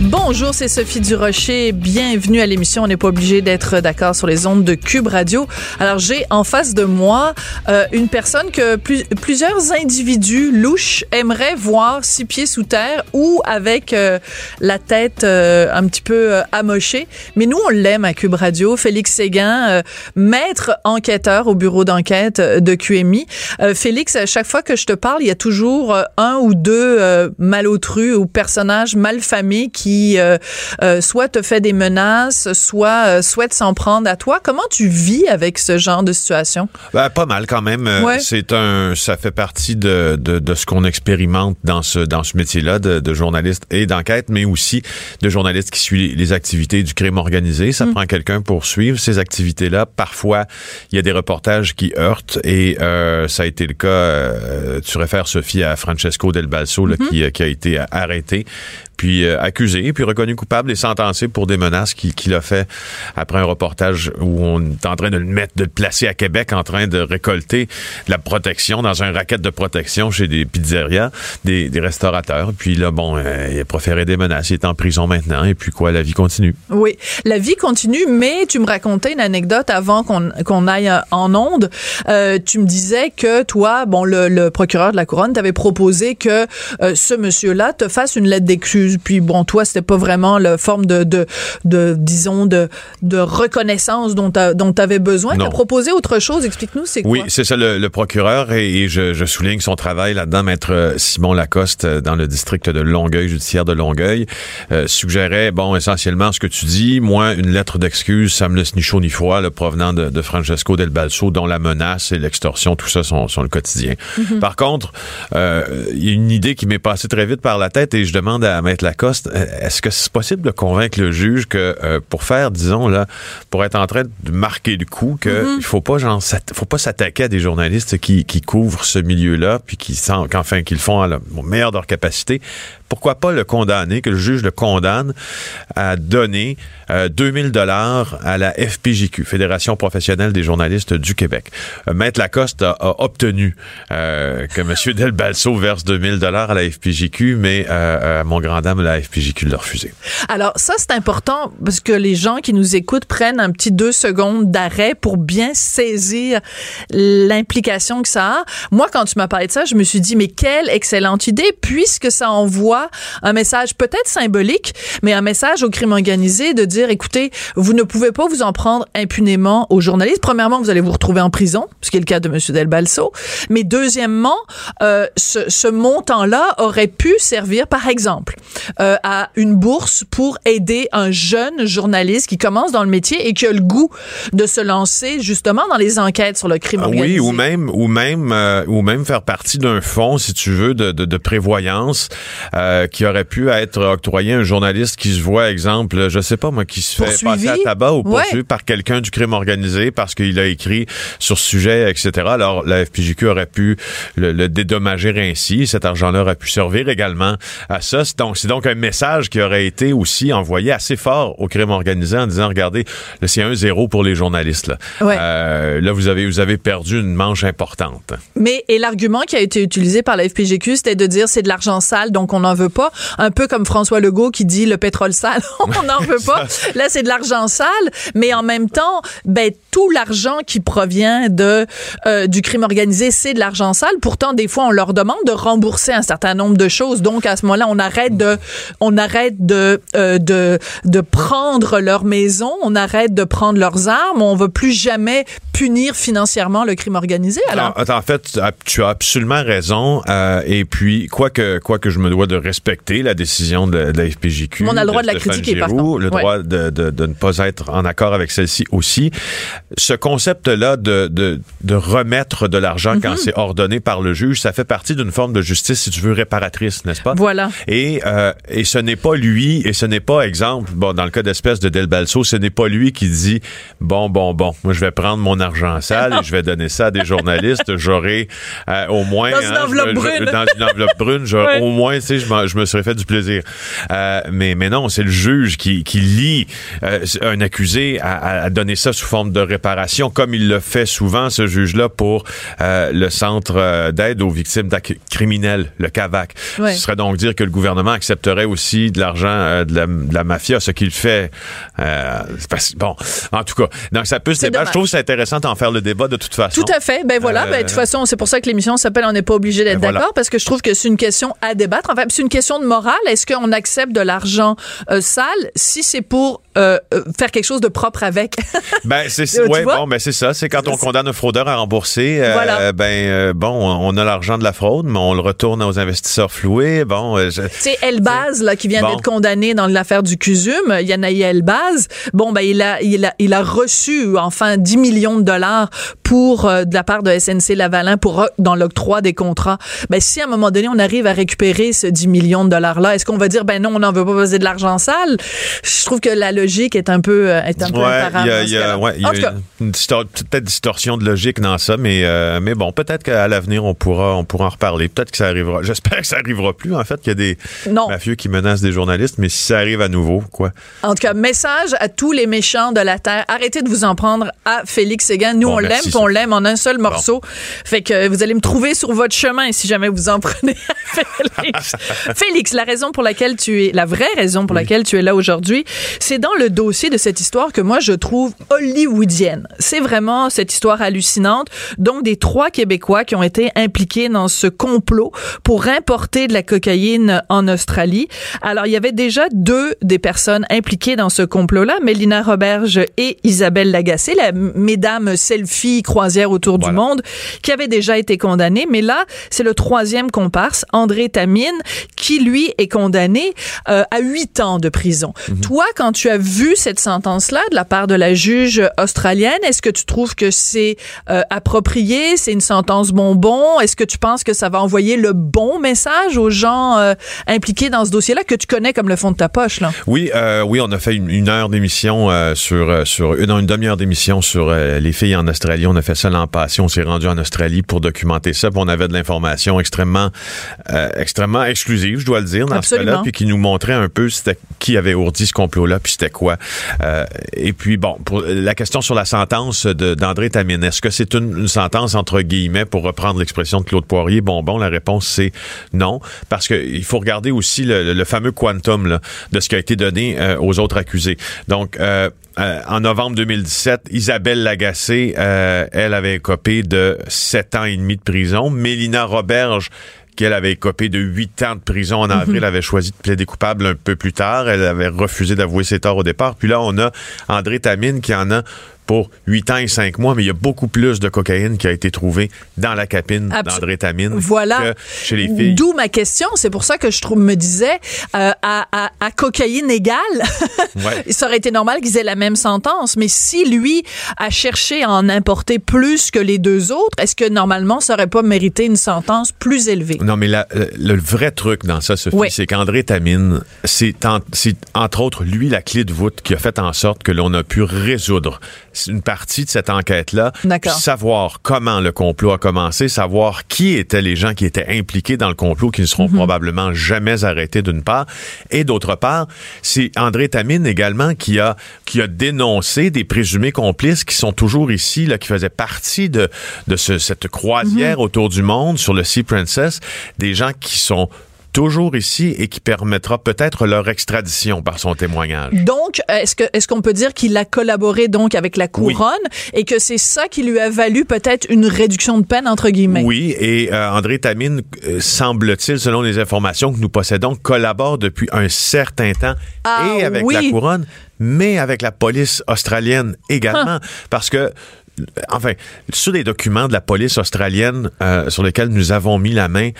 Bonjour, c'est Sophie Durocher. Bienvenue à l'émission. On n'est pas obligé d'être d'accord sur les ondes de Cube Radio. Alors, j'ai en face de moi euh, une personne que plusieurs individus louches aimeraient voir six pieds sous terre ou avec euh, la tête euh, un petit peu amochée. Mais nous, on l'aime à Cube Radio. Félix Séguin, maître enquêteur au bureau d'enquête de QMI. Félix, à chaque fois que je te parle, il y a toujours un ou deux malotrus ou personnages malfamés qui euh, euh, soit te fait des menaces, soit euh, souhaite s'en prendre à toi. Comment tu vis avec ce genre de situation? Ben, pas mal quand même. C'est un, ça fait partie de, de, de ce qu'on expérimente dans ce, dans ce métier-là de, de, journaliste et d'enquête, mais aussi de journaliste qui suit les activités du crime organisé. Ça mm. prend quelqu'un pour suivre ces activités-là. Parfois, il y a des reportages qui heurtent et ça a été le cas. tu réfères, Sophie, à Francesco Del Balso, là, mm-hmm. qui, qui a été arrêté puis euh, accusé, puis reconnu coupable et sentencé pour des menaces qu'il a fait après un reportage où on est en train de le mettre, de le placer à Québec, en train de récolter la protection dans un racket de protection chez des pizzerias, des, restaurateurs. Puis là, bon, euh, il a proféré des menaces, il est en prison maintenant, et puis quoi, la vie continue. Oui, la vie continue, mais tu me racontais une anecdote avant qu'on aille en onde. Euh, tu me disais que toi, bon, le, procureur de la couronne t'avait proposé que ce monsieur-là te fasse une lettre d'excuse puis bon, toi, c'était pas vraiment la forme de, de, de disons, de, de reconnaissance dont tu avais besoin. Tu as proposé autre chose. Explique-nous, c'est quoi? Oui, c'est ça, le, procureur, et, je, je, souligne son travail là-dedans, maître Simon Lacoste, euh, dans le district de Longueuil, judiciaire de Longueuil, euh, suggérait, bon, essentiellement ce que tu dis, moi, une lettre d'excuse, ça me laisse ni chaud ni froid, le provenant de, de, Francesco Del Balso, dont la menace et l'extorsion, tout ça sont, sont le quotidien. Mm-hmm. Par contre, euh, il y a une idée qui m'est passée très vite par la tête et je demande à Maître Lacoste, euh, est-ce que c'est possible de convaincre le juge que euh, pour faire, disons là, pour être en train de marquer le coup, que mm-hmm. il faut pas genre, faut pas s'attaquer à des journalistes qui, qui couvrent ce milieu-là, puis qui sentent qu'enfin qu'ils font à la, au meilleur de leur capacité, pourquoi pas le condamner, que le juge le condamne à donner 2000 euh, dollars à la FPJQ, Fédération professionnelle des journalistes du Québec. Euh, Maître Lacoste a, obtenu euh, que M. Del Balso verse 2000 dollars à la FPJQ, mais à mon grand dame, la FPJQ l'a refusé. Alors ça, c'est important parce que les gens qui nous écoutent prennent un petit deux secondes d'arrêt pour bien saisir l'implication que ça a. Moi, quand tu m'as parlé de ça, je me suis dit, mais quelle excellente idée, puisque ça envoie un message peut-être symbolique, mais un message au crime organisé de dire, écoutez, vous ne pouvez pas vous en prendre impunément aux journalistes. Premièrement, vous allez vous retrouver en prison, ce qui est le cas de M. Del Balso. Mais deuxièmement, euh, ce, ce montant-là aurait pu servir, par exemple, euh, à une bourse pour aider un jeune journaliste qui commence dans le métier et qui a le goût de se lancer justement dans les enquêtes sur le crime ah organisé. Oui, ou même, ou même, euh, ou même faire partie d'un fonds, si tu veux, de, de, de prévoyance. Euh, euh, qui aurait pu être octroyé à un journaliste qui se voit, exemple, je sais pas moi, qui se fait passer à tabac ou poursuivi par quelqu'un du crime organisé parce qu'il a écrit sur ce sujet, etc. Alors la FPJQ aurait pu le, dédommager ainsi. Cet argent-là aurait pu servir également à ça. C'est donc, c'est donc un message qui aurait été aussi envoyé assez fort au crime organisé en disant, regardez, c'est un zéro pour les journalistes. Là, euh, là vous avez vous avez perdu une manche importante. Mais et l'argument qui a été utilisé par la FPJQ, c'était de dire c'est de l'argent sale, donc on en veut pas. Un peu comme François Legault qui dit le pétrole sale, on n'en veut pas. Là, c'est de l'argent sale, mais en même temps, ben tout l'argent qui provient de euh, du crime organisé, c'est de l'argent sale. Pourtant, des fois, on leur demande de rembourser un certain nombre de choses. Donc, à ce moment-là, on arrête de on arrête de euh, de de prendre leur maison, on arrête de prendre leurs armes. On veut plus jamais punir financièrement le crime organisé. Alors, en fait, tu as absolument raison. Euh, et puis, quoi que quoi que je me dois de respecter la décision de, la FPJQ. On a le droit de, la critiquer, par contre. Le droit de, de, ne pas être en accord avec celle-ci aussi. Ce concept-là de, de, remettre de l'argent quand mhm. c'est ordonné par le juge, ça fait partie d'une forme de justice, si tu veux, réparatrice, n'est-ce pas? Voilà. Et, euh, et ce n'est pas lui, et ce n'est pas, exemple, bon, dans le cas d'espèce de Del Balso, ce n'est pas lui qui dit, bon, bon, bon, moi, je vais prendre mon argent sale et je vais donner ça à des journalistes. J'aurai euh, au moins... Dans une hein, enveloppe brune. dans une enveloppe brune, au moins, tu sais, je, je, me serais fait du plaisir. Euh, mais, mais non, c'est le juge qui, qui lie euh, un accusé à, à, donner ça sous forme de réparation, comme il le fait souvent, ce juge-là, pour euh, le Centre d'aide aux victimes d'actes criminels, le CAVAC. Ce serait donc dire que le gouvernement accepterait aussi de l'argent de la, de, la, mafia, ce qu'il fait. bon, en tout cas, donc ça peut se débattre. Je trouve c'est intéressant d'en faire le débat de toute façon. Tout à fait. Ben voilà, ben, de toute façon, c'est pour ça que l'émission s'appelle On n'est pas obligé d'être ben d'accord, parce que je trouve que c'est une question à débattre. En fait, c'est une question de morale. Est-ce qu'on accepte de l'argent euh, sale? Si c'est pour euh, euh, faire quelque chose de propre avec. ben c'est ouais, bon, ben c'est ça. C'est quand on condamne un fraudeur à rembourser. ben bon, on a l'argent de la fraude, mais on le retourne aux investisseurs floués. Bon, c'est Elbaz là qui vient d'être condamné dans l'affaire du CUSUM. Yanaï Elbaz. Bon, ben il a il a il a reçu enfin 10 millions de dollars pour de la part de SNC Lavalin pour dans l'octroi des contrats. Ben si à un moment donné on arrive à récupérer ce 10 millions de dollars là, est-ce qu'on va dire ben non, on n'en veut pas poser de l'argent sale? Je trouve que la logique est un peu euh, est un peu ouais, il y a, ouais, y a une, peut-être distorsion de logique dans ça, mais euh, mais bon, peut-être qu'à l'avenir on pourra on pourra en reparler. Peut-être que ça arrivera. J'espère que ça arrivera plus. En fait, qu'il y a des mafieux qui menacent des journalistes, mais si ça arrive à nouveau, quoi. En tout cas, message à tous les méchants de la terre. Arrêtez de vous en prendre à Félix Séguin. Nous on l'aime, on l'aime en un seul morceau. Fait que vous allez me trouver sur votre chemin si jamais vous en prenez à Félix. Félix, la raison pour laquelle tu es, la vraie raison pour laquelle tu es là aujourd'hui, c'est dans le dossier de cette histoire que moi je trouve hollywoodienne. C'est vraiment cette histoire hallucinante. Donc des trois Québécois qui ont été impliqués dans ce complot pour importer de la cocaïne en Australie. Alors il y avait déjà deux des personnes impliquées dans ce complot-là, Mélina Roberge et Isabelle Lagacé, la mesdames selfie croisière autour du monde, qui avaient déjà été condamnées. Mais là, c'est le troisième comparse, André Tamine, qui lui est condamné euh, à huit ans de prison. Mhm. Toi, quand tu as vu cette sentence-là de la part de la juge australienne, est-ce que tu trouves que c'est euh, approprié, c'est une sentence bonbon? Est-ce que tu penses que ça va envoyer le bon message aux gens euh, impliqués dans ce dossier-là que tu connais comme le fond de ta poche? Là? Oui, oui, on a fait une, heure d'émission sur, sur une, une demi-heure d'émission sur les filles en Australie. On a fait ça l'an passé. On s'est rendu en Australie pour documenter ça. on avait de l'information extrêmement, extrêmement exclusive, je dois le dire, dans ce cas-là, puis qui nous montrait un peu qui avait ourdi ce complot-là, puis c'était Euh, et puis, bon, pour la question sur la sentence d'André Tamine, est-ce que c'est une, sentence entre guillemets, pour reprendre l'expression de Claude Poirier, bon, bon, la réponse c'est non, parce qu'il faut regarder aussi le, fameux quantum de ce qui a été donné euh, aux autres accusés. Donc, euh, en novembre 2017, Isabelle Lagacé, elle avait copé de sept ans et demi de prison. Mélina Roberge, qu'elle avait copé de huit ans de prison en avril, mhm. avait choisi de plaider coupable un peu plus tard. Elle avait refusé d'avouer ses torts au départ. Puis là, on a André Tamine qui en a pour 8 ans et 5 mois, mais il y a beaucoup plus de cocaïne qui a été trouvée dans la capine d'André Tamine voilà. que chez les filles. D'où ma question. C'est pour ça que je trouve, me disais, euh, à, à, à, cocaïne égale, ouais. ça aurait été normal qu'ils aient la même sentence. Mais si lui a cherché à en importer plus que les deux autres, est-ce que normalement, ça aurait pas mérité une sentence plus élevée? Non, mais la, le, vrai truc dans ça, Sophie, c'est qu'André Tamine, c'est entre autres lui la clé de voûte qui a fait en sorte que l'on a pu résoudre une partie de cette enquête-là. Savoir comment le complot a commencé, savoir qui étaient les gens qui étaient impliqués dans le complot, qui ne seront mhm. probablement jamais arrêtés d'une part. Et d'autre part, c'est André Tamine également qui a, qui a dénoncé des présumés complices qui sont toujours ici, là, qui faisaient partie de, de ce, cette croisière mhm. autour du monde sur le Sea Princess, des gens qui sont toujours ici et qui permettra peut-être leur extradition par son témoignage. Donc, est-ce que est-ce qu'on peut dire qu'il a collaboré donc avec la couronne et que c'est ça qui lui a valu peut-être une réduction de peine entre guillemets? Oui, et euh, André Tamine euh, semble-t-il selon les informations que nous possédons collabore depuis un certain temps ah, et avec la couronne mais avec la police australienne également. Parce que enfin, sur les documents de la police australienne euh, sur lesquels nous avons mis la main,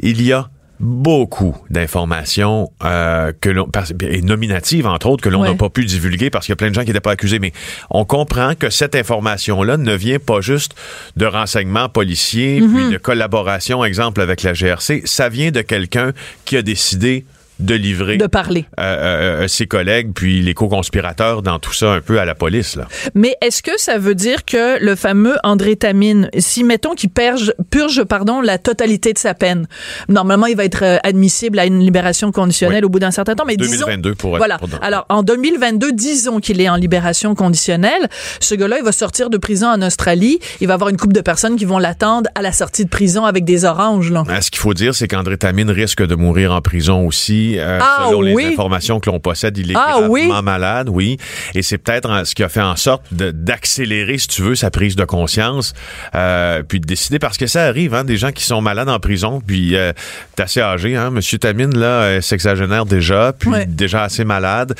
il y a beaucoup d'informations euh, que l'on et nominatives entre autres que l'on n'a Ouais. pas pu divulguer parce qu'il y a plein de gens qui n'étaient pas accusés. Mais on comprend que cette information là ne vient pas juste de renseignements policiers puis de collaboration exemple avec la GRC ça vient de quelqu'un qui a décidé de livrer de parler. euh, euh, euh, ses collègues puis les co-conspirateurs dans tout ça un peu à la police là. Mais est-ce que ça veut dire que le fameux André Tamine, si mettons qu'il purge, purge pardon, la totalité de sa peine, normalement il va être admissible à une libération conditionnelle Oui. au bout d'un certain temps, mais 2022 disons, pour être- voilà. pour- Alors en 2022, disons qu'il est en libération conditionnelle, ce gars-là il va sortir de prison en Australie, il va avoir une couple de personnes qui vont l'attendre à la sortie de prison avec des oranges là. Euh, Ce qu'il faut dire, c'est qu'André Tamine risque de mourir en prison aussi. Euh, Ah, selon oui? les informations que l'on possède, il est Ah, gravement oui? malade, oui. Et c'est peut-être ce qui a fait en sorte d'accélérer, si tu veux, sa prise de conscience, euh, puis de décider, parce que ça arrive, hein, des gens qui sont malades en prison, puis euh, t'es assez âgé, hein, Monsieur Tamine, là, euh, sexagénaire déjà, puis Ouais. déjà assez malade.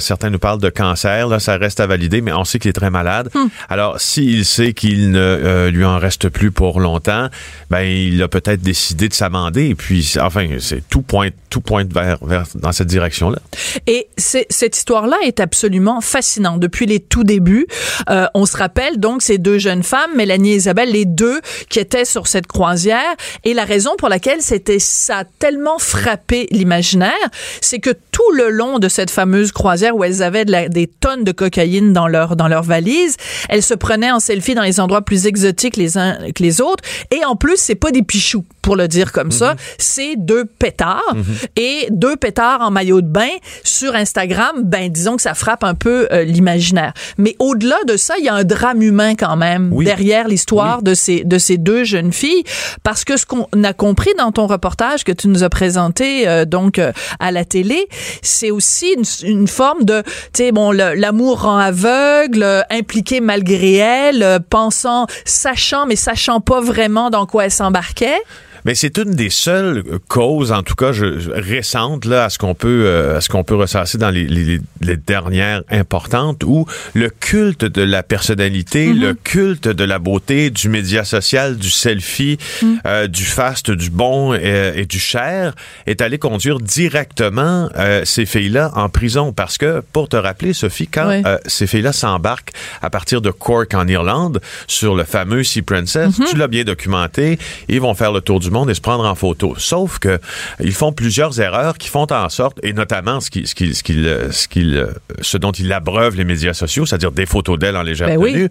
Certains nous parlent de cancer, là, ça reste à valider, mais on sait qu'il est très malade. Hmm. Alors, s'il sait qu'il ne lui en reste plus pour longtemps, ben il a peut-être décidé de s'amender. Et puis, enfin, c'est tout pointe, tout pointe vers, vers dans cette direction-là. Et cette histoire-là est absolument fascinante. Depuis les tout débuts, euh, on se rappelle donc ces deux jeunes femmes, Mélanie et Isabelle, les deux qui étaient sur cette croisière. Et la raison pour laquelle c'était ça a tellement frappé l'imaginaire, c'est que tout le long de cette fameuse croisière où elles avaient de la- des tonnes de cocaïne dans leur dans leur valise, elles se prenaient en selfie dans les endroits plus exotiques les uns que les autres. Et en plus, c'est pas des pichous pour le dire comme ça, c'est deux pétards et deux pétards en maillot de bain sur Instagram. Ben disons que ça frappe un peu euh, l'imaginaire. Mais au-delà de ça, il y a un drame humain quand même Oui. derrière l'histoire de ces de ces deux jeunes filles parce que ce qu'on a compris dans ton reportage que tu nous as présenté euh, donc euh, à la télé, c'est aussi une, une forme de tu sais bon l'amour rend aveugle, impliqué malgré elle, pensant sachant mais sachant pas vraiment dans quoi elle s'embarquait. Mais c'est une des seules euh, causes, en tout cas je- récentes, là, à ce qu'on peut, euh, à ce qu'on peut ressasser dans les, les- les dernières importantes, où le culte de la personnalité, le culte de la beauté, du média social, du selfie, euh, du fast, du bon euh, et du cher, est allé conduire directement euh, ces filles-là en prison. Parce que, pour te rappeler, Sophie, quand ces filles-là s'embarquent à partir de Cork en Irlande sur le fameux Sea Princess, tu l'as bien documenté, ils vont faire le tour du monde et se prendre en photo. Sauf que ils font plusieurs erreurs qui font en sorte, et notamment ce qui, ce qui, ce qui, ce qui, ce dont ils abreuvent les médias sociaux, c'est-à-dire des photos d'elles en légère Ben oui. tenue,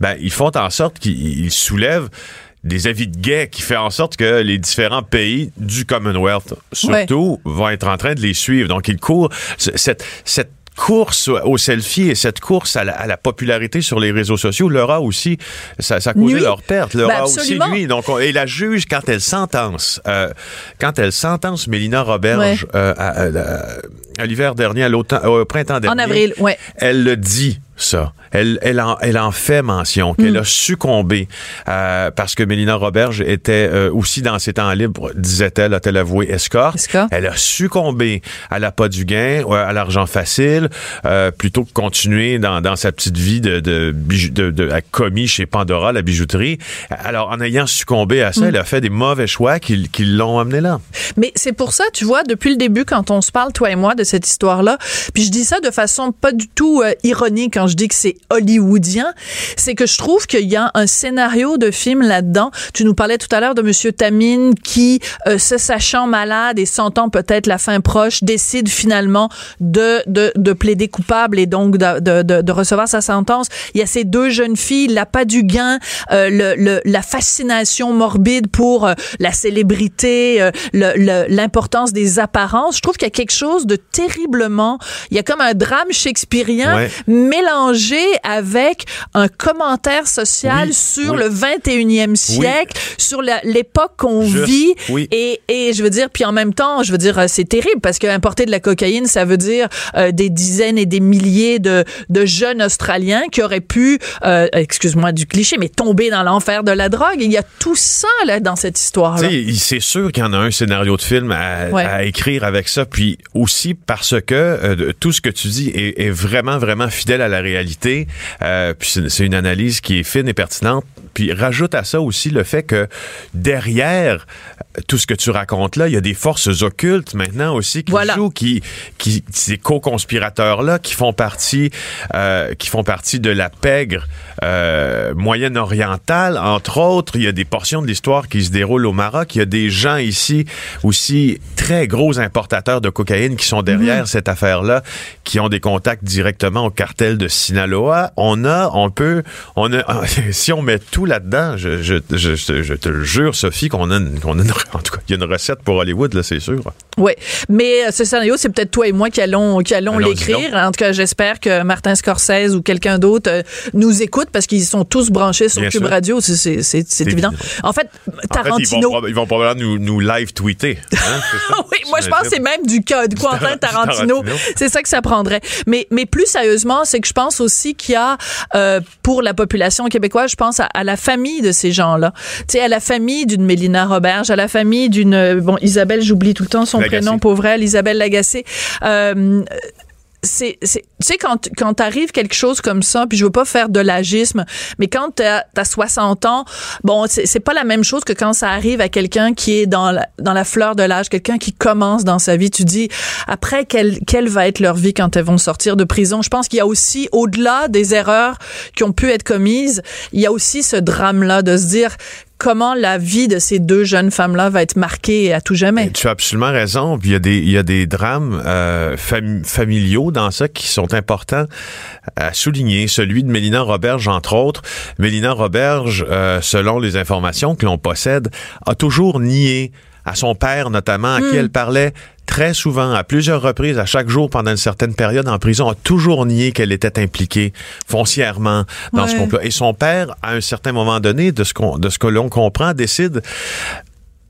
ben, ils font en sorte qu'ils ils soulèvent des avis de guet qui fait en sorte que les différents pays du Commonwealth, surtout, vont être en train de les suivre. Donc, ils courent cette course au selfie et cette course à la, à la popularité sur les réseaux sociaux leur a aussi, ça, ça a causé Nuit. leur perte, leur Ben a aussi nuit. Donc, on- et la juge, quand elle sentence, euh, quand elle sentence Mélina Roberge Ouais. euh, à, à- à l'hiver dernier, à l'automne, au printemps dernier, En avril, ouais. elle le dit ça. Elle, elle, en, elle en fait mention, qu'elle Mm. a succombé euh, parce que Mélina Roberge était euh, aussi dans ses temps libres, disait-elle, a-t-elle avoué, escorte. Escorte. Elle a succombé à l'appât du gain, à l'argent facile, euh, plutôt que continuer dans, dans sa petite vie de, de, de, de- à commis chez Pandora, la bijouterie. Alors, en ayant succombé à ça, Mm. elle a fait des mauvais choix qui, qui l'ont amené là. Mais c'est pour ça, tu vois, depuis le début, quand on se parle, toi et moi, de cette histoire-là, puis je dis ça de façon pas du tout ironique quand je dis que c'est hollywoodien, c'est que je trouve qu'il y a un scénario de film là-dedans. Tu nous parlais tout à l'heure de Monsieur Tamine qui, euh, se sachant malade et sentant peut-être la fin proche, décide finalement de, de, de plaider coupable et donc de, de, de, de recevoir sa sentence. Il y a ces deux jeunes filles, l'appât du gain, euh, le, le, la fascination morbide pour euh, la célébrité, euh, le- le- l'importance des apparences. Je trouve qu'il y a quelque chose de terriblement, il y a comme un drame shakespearien Ouais. mélangé avec un commentaire social Oui, sur oui. le 21e siècle, sur la- l'époque qu'on vit. oui. Et, et je veux dire, puis en même temps, je veux dire, euh, c'est terrible parce que importer de la cocaïne, ça veut dire euh, des dizaines et des milliers de, de jeunes Australiens qui auraient pu, euh, excuse-moi du cliché, mais tomber dans l'enfer de la drogue. Il y a tout ça là dans cette histoire-là. C'est sûr qu'il y en a un scénario de film à, Ouais. à écrire avec ça, puis aussi parce que euh, tout ce que tu dis est, est vraiment, vraiment fidèle à la réalité. Euh, puis c'est une analyse qui est fine et pertinente Puis rajoute à ça aussi le fait que derrière tout ce que tu racontes là, il y a des forces occultes maintenant aussi qui jouent, qui, qui ces co-conspirateurs là qui font partie, euh, qui font partie de la pègre euh, moyenne-orientale, entre autres. Il y a des portions de l'histoire qui se déroulent au Maroc. Il y a des gens ici aussi très gros importateurs de cocaïne qui sont derrière mhm. cette affaire-là, qui ont des contacts directement au cartel de Sinaloa. On a, on peut, on a, si on met tout là-dedans, je, je, je, je, te jure, Sophie, qu'on a, qu'on a en tout cas, il y a une recette pour Hollywood, là, c'est sûr. Oui, mais euh, ce scénario, c'est peut-être toi et moi qui allons, qui allons l'écrire. En tout cas, j'espère que Martin Scorsese ou quelqu'un d'autre euh, nous écoute parce qu'ils sont tous branchés sur Cube Radio. C'est évident. En fait, Tarantino. ils, vont, probablement nous, nous live tweeter. Hein, oui, moi, je pense que c'est même du, du Quentin Tarantino. c'est ça que ça prendrait. Mais, mais plus sérieusement, c'est que je pense aussi qu'il y a, euh, pour la population québécoise, je pense à, à la famille de ces gens-là. Tu sais, à la famille d'une Mélina Roberge, à la famille d'une, bon, Isabelle, j'oublie tout le temps son prénom, pauvre elle, Isabelle Lagacé. Euh, c'est, tu sais, quand, quand t'arrive quelque chose comme ça, puis je veux pas faire de l'agisme, mais quand t'as as 60 ans, bon, c'est pas la même chose que quand ça arrive à quelqu'un qui est dans la, dans la fleur de l'âge, quelqu'un qui commence dans sa vie. Tu dis, après, quelle, quelle va être leur vie quand elles vont sortir de prison? Je pense qu'il y a aussi, au-delà des erreurs qui ont pu être commises, il y a aussi ce drame-là de se dire, comment la vie de ces deux jeunes femmes-là va être marquée à tout jamais? Tu as absolument raison. il y a des, il y a des drames euh, familiaux dans ça qui sont importants à souligner. Celui de Mélina Roberge, entre autres. Mélina Roberge, euh, selon les informations que l'on possède, a toujours nié à son père notamment, à qui hmm. elle parlait très souvent, à plusieurs reprises, à chaque jour pendant une certaine période en prison, a toujours nié qu'elle était impliquée foncièrement dans ce complot. Et son père, à un certain moment donné, de ce qu'on, de ce que l'on comprend, décide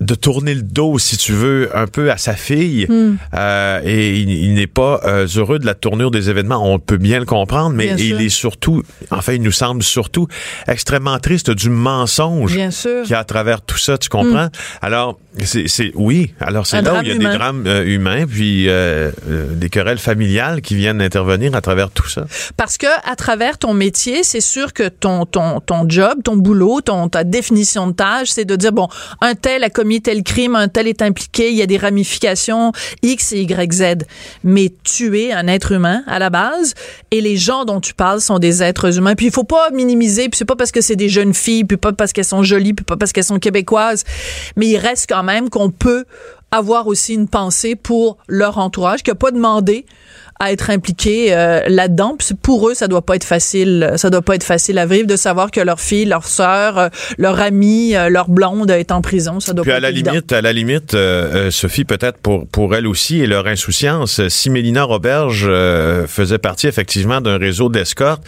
de tourner le dos, si tu veux, un peu à sa fille. Hmm. Euh, et il, n'est pas euh, heureux de la tournure des événements. On peut bien le comprendre, mais il est surtout, enfin, il nous semble surtout extrêmement triste du mensonge qu'il y a à travers tout ça, tu comprends? Hmm. Alors, c'est oui. Alors, c'est là où il y a des drames euh, humains, puis des querelles familiales qui viennent intervenir à travers tout ça. Parce que à travers ton métier, c'est sûr que ton, ton, ton job, ton boulot, ton, ta définition de tâche, c'est de dire, bon, un tel a commis tel crime, un tel est impliqué, il y a des ramifications X et Y, Z. Mais tu es un être humain à la base et les gens dont tu parles sont des êtres humains. Puis il faut pas minimiser, puis c'est pas parce que c'est des jeunes filles, puis pas parce qu'elles sont jolies, puis pas parce qu'elles sont québécoises, mais il reste quand même qu'on peut avoir aussi une pensée pour leur entourage qui a pas demandé à être impliqués euh, là-dedans. pour eux, ça doit pas être facile. Ça doit pas être facile à vivre de savoir que leur fille, leur sœur, euh, leur amie, euh, leur blonde est en prison. Ça doit Puis à la limite, à la limite, Sophie, peut-être pour pour elle aussi et leur insouciance, si Mélina Roberge faisait partie effectivement d'un réseau d'escorte,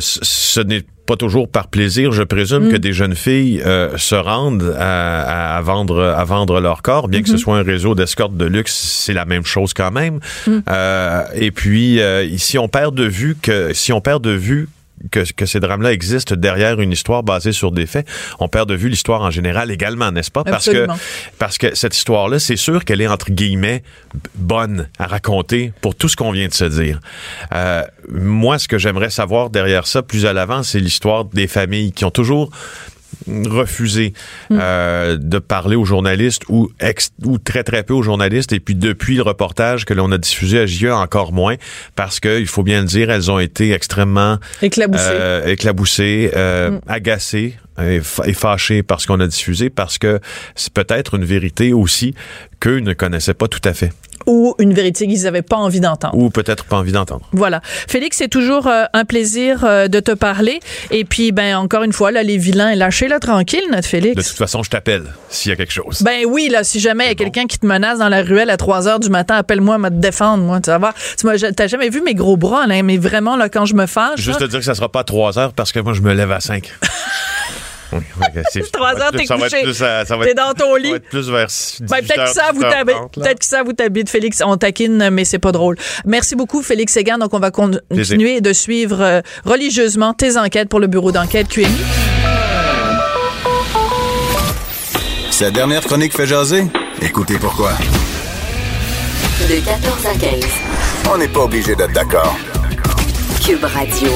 ce n'est pas toujours par plaisir, je présume, que mm. des jeunes filles euh, se rendent à, vendre à vendre leur corps, bien que ce mm-hmm. soit un réseau d'escorte de luxe, c'est la même chose quand même. Mm. Euh, et puis, euh, si on perd de vue que si on perd de vue que, que ces drames-là existent derrière une histoire basée sur des faits, on perd de vue l'histoire en général également, n'est-ce pas? Parce que, parce que cette histoire-là, c'est sûr qu'elle est entre guillemets bonne à raconter pour tout ce qu'on vient de se dire. Euh, moi, ce que j'aimerais savoir derrière ça plus à l'avant, c'est l'histoire des familles qui ont toujours refusé mm. euh, de parler aux journalistes ou, ou très très peu aux journalistes et puis depuis le reportage que l'on a diffusé à JE encore moins parce que il faut bien le dire elles ont été extrêmement éclaboussées, euh, éclaboussées euh, mm. agacées et, fâchées par ce qu'on a diffusé parce que c'est peut-être une vérité aussi qu'eux ne connaissaient pas tout à fait ou une vérité qu'ils n'avaient pas envie d'entendre. Ou peut-être pas envie d'entendre. Voilà. Félix, c'est toujours euh, un plaisir euh, de te parler. Et puis, ben encore une fois, là, les vilains, lâchez-le tranquille, notre Félix. De toute façon, je t'appelle s'il y a quelque chose. Ben oui, là, si jamais il y a quelqu'un qui te menace dans la ruelle à 3 heures du matin, appelle-moi, me défendre, moi, tu vas voir. Tu n'as jamais vu mes gros bras, là, mais vraiment, là, quand je me fâche. Juste te dire que ça sera pas à 3 heures parce que moi, je me lève à 5. Oui, Trois heures, t'es couché. T'es dans ton lit. plus vers ben, peut-être que ça vous peut-être que ça vous t'habite, Félix. On taquine, mais c'est pas drôle. Merci beaucoup, Félix Ségan. Donc, on va continuer de suivre euh, religieusement tes enquêtes pour le bureau d'enquête QMI. Sa dernière chronique fait jaser? Écoutez pourquoi. De 14 à 15. On n'est pas obligé d'être d'accord. Cube Radio.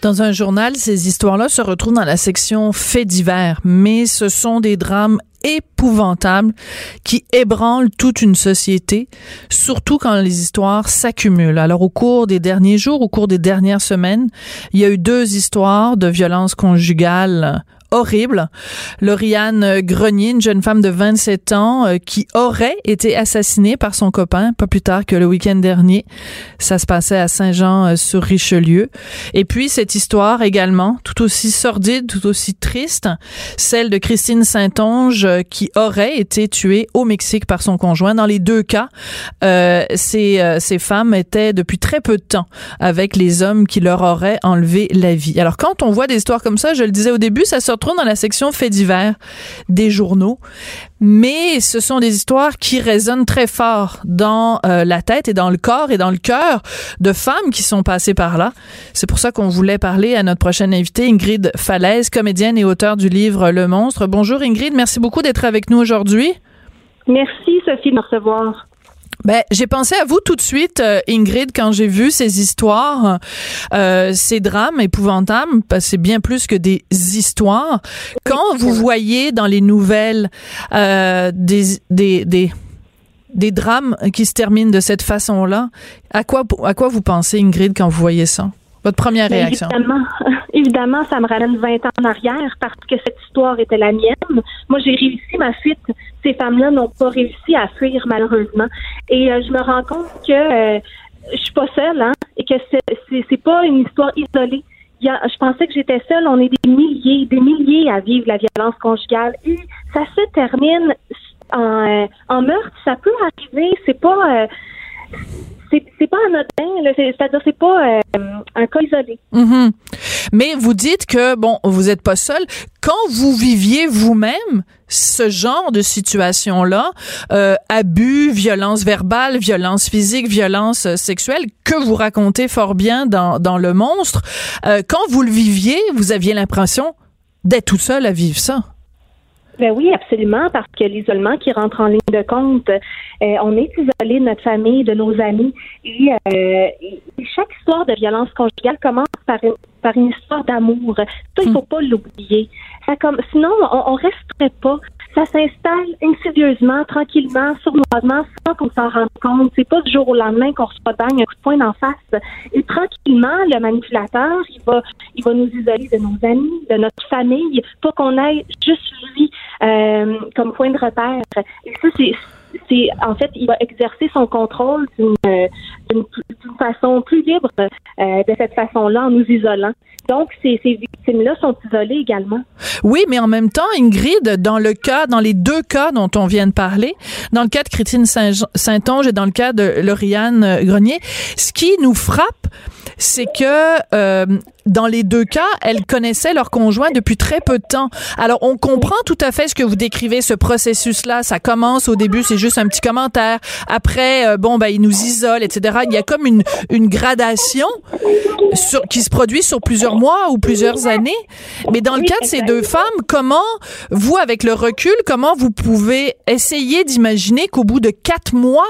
Dans un journal, ces histoires-là se retrouvent dans la section faits divers, mais ce sont des drames épouvantables qui ébranlent toute une société, surtout quand les histoires s'accumulent. Alors au cours des derniers jours, au cours des dernières semaines, il y a eu deux histoires de violences conjugales horrible. Lauriane Grenier, une jeune femme de 27 ans euh, qui aurait été assassinée par son copain pas plus tard que le week-end dernier. Ça se passait à Saint-Jean-sur-Richelieu. Et puis cette histoire également, tout aussi sordide, tout aussi triste, celle de Christine Saint-Onge euh, qui aurait été tuée au Mexique par son conjoint. Dans les deux cas, euh, ces, euh, ces femmes étaient depuis très peu de temps avec les hommes qui leur auraient enlevé la vie. Alors quand on voit des histoires comme ça, je le disais au début, ça sort retrouve dans la section faits divers des journaux, mais ce sont des histoires qui résonnent très fort dans euh, la tête et dans le corps et dans le cœur de femmes qui sont passées par là. C'est pour ça qu'on voulait parler à notre prochaine invitée, Ingrid Falaise, comédienne et auteure du livre Le Monstre. Bonjour Ingrid, merci beaucoup d'être avec nous aujourd'hui. Merci Sophie de me recevoir. Ben, j'ai pensé à vous tout de suite, euh, Ingrid, quand j'ai vu ces histoires, euh, ces drames épouvantables, parce que c'est bien plus que des histoires. Quand vous voyez dans les nouvelles euh, des, des, des, des drames qui se terminent de cette façon-là, à quoi, à quoi vous pensez, Ingrid, quand vous voyez ça? Votre première réaction? Évidemment, évidemment, ça me ramène 20 ans en arrière parce que cette histoire était la mienne. Moi, j'ai réussi ma fuite. Ces femmes-là n'ont pas réussi à fuir, malheureusement. Et euh, je me rends compte que euh, je suis pas seule, hein, et que c'est, c'est, c'est pas une histoire isolée. Il y a, je pensais que j'étais seule. On est des milliers, des milliers à vivre la violence conjugale. Et ça se termine en, euh, en meurtre. Ça peut arriver. C'est pas... c'est, pas anodin, c'est-à-dire c'est pas euh, un cas isolé. Mhm. Mais vous dites que, bon, vous n'êtes pas seul. Quand vous viviez vous-même ce genre de situation-là, euh, abus, violence verbale, violence physique, violence euh, sexuelle, que vous racontez fort bien dans, dans Le Monstre, euh, quand vous le viviez, vous aviez l'impression d'être tout seul à vivre ça. Ben oui, absolument, parce que l'isolement qui rentre en ligne de compte, euh, on est isolé de notre famille, de nos amis, et, euh, et chaque histoire de violence conjugale commence par une, par une histoire d'amour. Ça, il faut pas l'oublier. Sinon, on, on resterait pas. Ça s'installe insidieusement, tranquillement, sournoisement, sans qu'on s'en rende compte. C'est pas du jour au lendemain qu'on reçoit bang un coup de poing d'en face. Et tranquillement, le manipulateur, il va, il va nous isoler de nos amis, de notre famille, pour qu'on ait juste lui euh, comme point de repère. Et ça, c'est c'est en fait, il va exercer son contrôle d'une euh, d'une façon plus libre euh, de cette façon-là, en nous isolant. Donc, ces, ces victimes-là sont isolées également. Oui, mais en même temps, Ingrid, dans le cas, dans les deux cas dont on vient de parler, dans le cas de Christine Saint- Saint-Onge et dans le cas de Lauriane euh, Grenier, ce qui nous frappe, c'est que euh, dans les deux cas, elles connaissaient leur conjoint depuis très peu de temps. Alors, on comprend tout à fait ce que vous décrivez, ce processus-là. Ça commence au début, c'est juste un petit commentaire. Après, euh, bon, ben, ils nous isolent, etc. Il y a comme une, une gradation sur, qui se produit sur plusieurs mois ou plusieurs années. Mais dans le cas de ces deux femmes, comment, vous, avec le recul, comment vous pouvez essayer d'imaginer qu'au bout de quatre mois,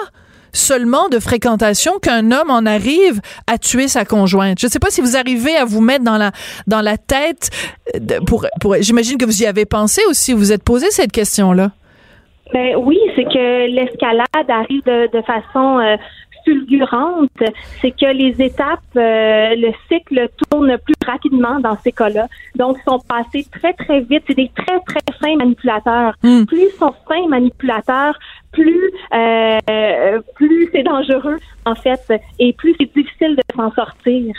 seulement de fréquentation qu'un homme en arrive à tuer sa conjointe. Je ne sais pas si vous arrivez à vous mettre dans la dans la tête de- pour pour j'imagine que vous y avez pensé aussi, vous vous êtes posé cette question-là. Ben oui, c'est que l'escalade arrive de, de façon euh, fulgurante. C'est que les étapes, euh, le cycle tourne plus rapidement dans ces cas-là. Donc, ils sont passés très, très vite. C'est des très, très fins manipulateurs. Hmm. Plus ils sont fins manipulateurs, plus, euh, plus c'est dangereux, en fait, et plus c'est difficile de s'en sortir.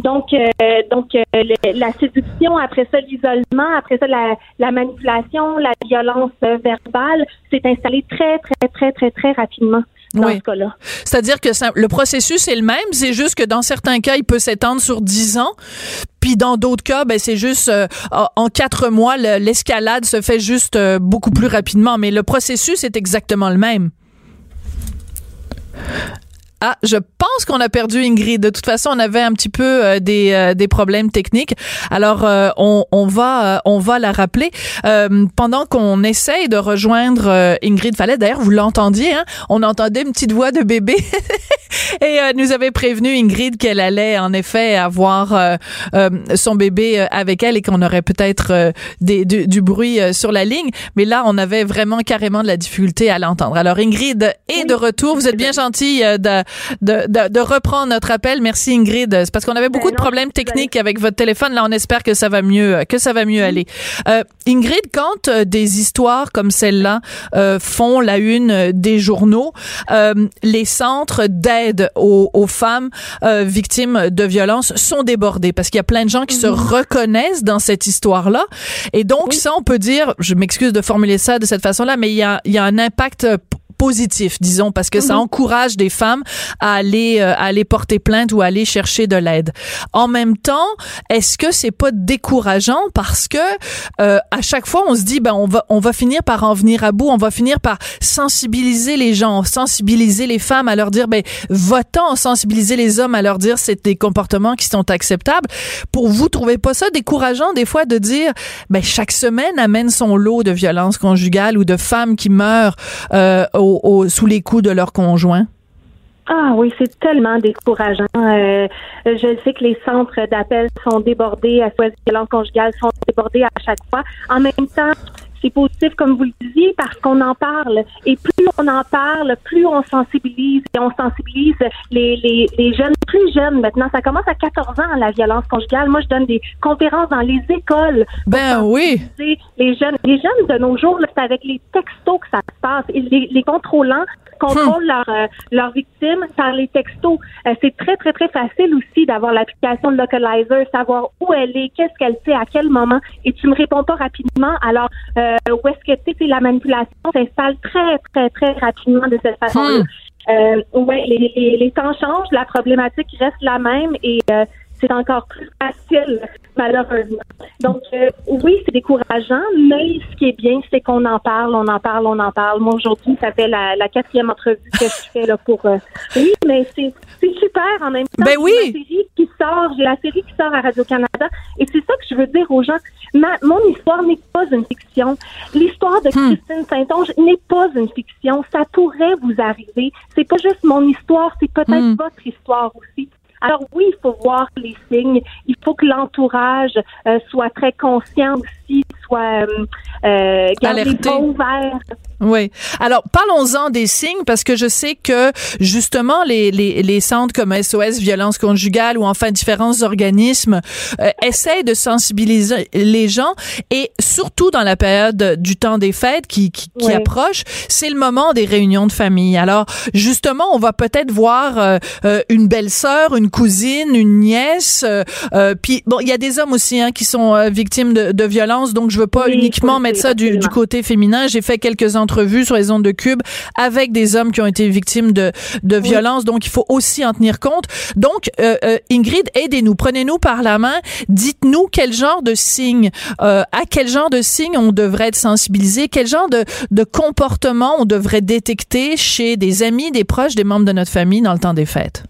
Donc, euh, donc euh, le- la séduction, après ça, l'isolement, après ça, la, la manipulation, la violence verbale s'est installée très, très, très, très, très rapidement dans Oui. ce cas-là. C'est-à-dire que ça- le processus est le même, c'est juste que dans certains cas, il peut s'étendre sur dix ans, puis dans d'autres cas, ben c'est juste euh, en quatre mois, le- l'escalade se fait juste euh, beaucoup plus rapidement, mais le processus est exactement le même. Ah, je pense qu'on a perdu Ingrid. De toute façon, on avait un petit peu euh, des, euh, des problèmes techniques. Alors, euh, on, on, va on va la rappeler pendant qu'on essaye de rejoindre Ingrid Fallet. D'ailleurs, vous l'entendiez, hein? On entendait une petite voix de bébé et nous avait prévenu Ingrid qu'elle allait en effet avoir son bébé avec elle et qu'on aurait peut-être du, du, bruit sur la ligne. Mais là, on avait vraiment carrément de la difficulté à l'entendre. Alors, Ingrid est de retour. Vous êtes bien gentille de de, de, de, reprendre notre appel. Merci Ingrid. C'est parce qu'on avait beaucoup ben de problèmes techniques avec votre téléphone. Là, on espère que ça va mieux, que ça va mieux aller. Euh, Ingrid, quand euh, des histoires comme celle-là euh, font la une euh, des journaux, euh, les centres d'aide aux, aux, femmes victimes de violences sont débordés parce qu'il y a plein de gens qui se mhm. reconnaissent dans cette histoire-là. Et donc, ça, on peut dire, je m'excuse de formuler ça de cette façon-là, mais il y a, il y a un impact positif, disons, parce que ça mhm. encourage des femmes à aller, euh, à aller porter plainte ou à aller chercher de l'aide. En même temps, est-ce que c'est pas décourageant parce que euh, à chaque fois on se dit ben on va on va finir par en venir à bout, on va finir par sensibiliser les gens, sensibiliser les femmes à leur dire ben votons, sensibiliser les hommes à leur dire c'est des comportements qui sont acceptables. Pour vous, trouvez pas ça décourageant des fois de dire ben chaque semaine amène son lot de violences conjugales ou de femmes qui meurent euh, sous les coups de leur conjoint? Ah oui, c'est tellement décourageant. Euh, je sais que les centres d'appel sont débordés à soit violence conjugale sont débordés à chaque fois. En même temps, c'est positif, comme vous le disiez, parce qu'on en parle. Et plus on en parle, plus on sensibilise. Et on sensibilise les, les, les jeunes plus jeunes maintenant. Ça commence à 14 ans, la violence conjugale. Moi, je donne des conférences dans les écoles. Ben oui. Les jeunes, les jeunes de nos jours, c'est avec les textos que ça se passe. Et les, les contrôlants contrôlent hum. leurs leur victimes par les textos. Euh, c'est très, très, très facile aussi d'avoir l'application de Localizer, savoir où elle est, qu'est-ce qu'elle fait, à quel moment, et tu me réponds pas rapidement. Alors, euh, où est-ce que tu sais, la manipulation s'installe très, très, très rapidement de cette façon-là. Hum. Euh, ouais, les, les, les, temps changent, la problématique reste la même et euh, c'est encore plus facile, malheureusement. Donc, euh, oui, c'est décourageant, mais ce qui est bien, c'est qu'on en parle, on en parle, on en parle. Moi, aujourd'hui, ça fait la, la quatrième entrevue que je fais là, pour... Euh, oui, mais c'est super en même temps. Ben oui! La série qui sort, j'ai la série qui sort à Radio-Canada, et c'est ça que je veux dire aux gens. Ma, mon histoire n'est pas une fiction. L'histoire de hmm. Christine Saint-Onge n'est pas une fiction. Ça pourrait vous arriver. C'est pas juste mon histoire, c'est peut-être hmm. votre histoire aussi. Alors oui, il faut voir les signes. Il faut que l'entourage euh, soit très conscient aussi, soit euh, euh Alerté. ouvert. Oui. Alors, parlons-en des signes parce que je sais que justement les, les, les centres comme SOS violence conjugale ou enfin différents organismes euh, essayent de sensibiliser les gens et surtout dans la période du temps des fêtes qui, qui, qui approche, c'est le moment des réunions de famille. Alors, justement, on va peut-être voir euh, euh une belle-sœur, une cousine, une nièce. Euh, euh, puis bon, il y a des hommes aussi hein, qui sont victimes de, de violences, donc je veux pas uniquement mettre ça du, du côté féminin. J'ai fait quelques entrevues sur les ondes de Cube avec des hommes qui ont été victimes de, de violences. Donc, il faut aussi en tenir compte. Donc, euh, euh, Ingrid, aidez-nous, prenez-nous par la main, dites-nous quel genre de signes, euh, à quel genre de signes on devrait être sensibilisé, quel genre de, de comportement on devrait détecter chez des amis, des proches, des membres de notre famille dans le temps des fêtes?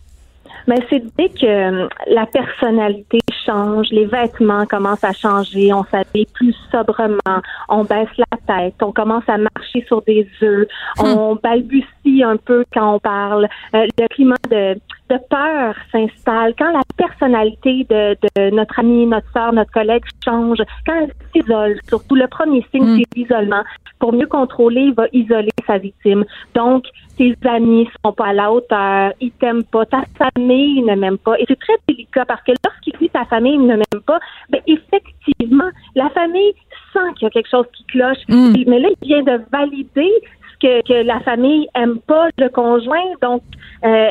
Mais c'est dès que euh, la personnalité change, les vêtements commencent à changer, on s'habille plus sobrement, on baisse la tête, on commence à marcher sur des œufs, hmm. on balbutie un peu quand on parle, euh, le climat de, de peur s'installe, quand la personnalité de, de notre ami, notre soeur, notre collègue change, quand elle s'isole, surtout le premier signe, hmm. c'est l'isolement. Pour mieux contrôler, il va isoler sa victime. Donc, tes amis sont pas à la hauteur, ils t'aiment pas, ta famille ne m'aime pas. Et c'est très délicat parce que lorsqu'il dit ta famille ne m'aime pas, ben effectivement, la famille sent qu'il y a quelque chose qui cloche. Hmm. Mais là, il vient de valider que, que la famille aime pas le conjoint. Donc, euh,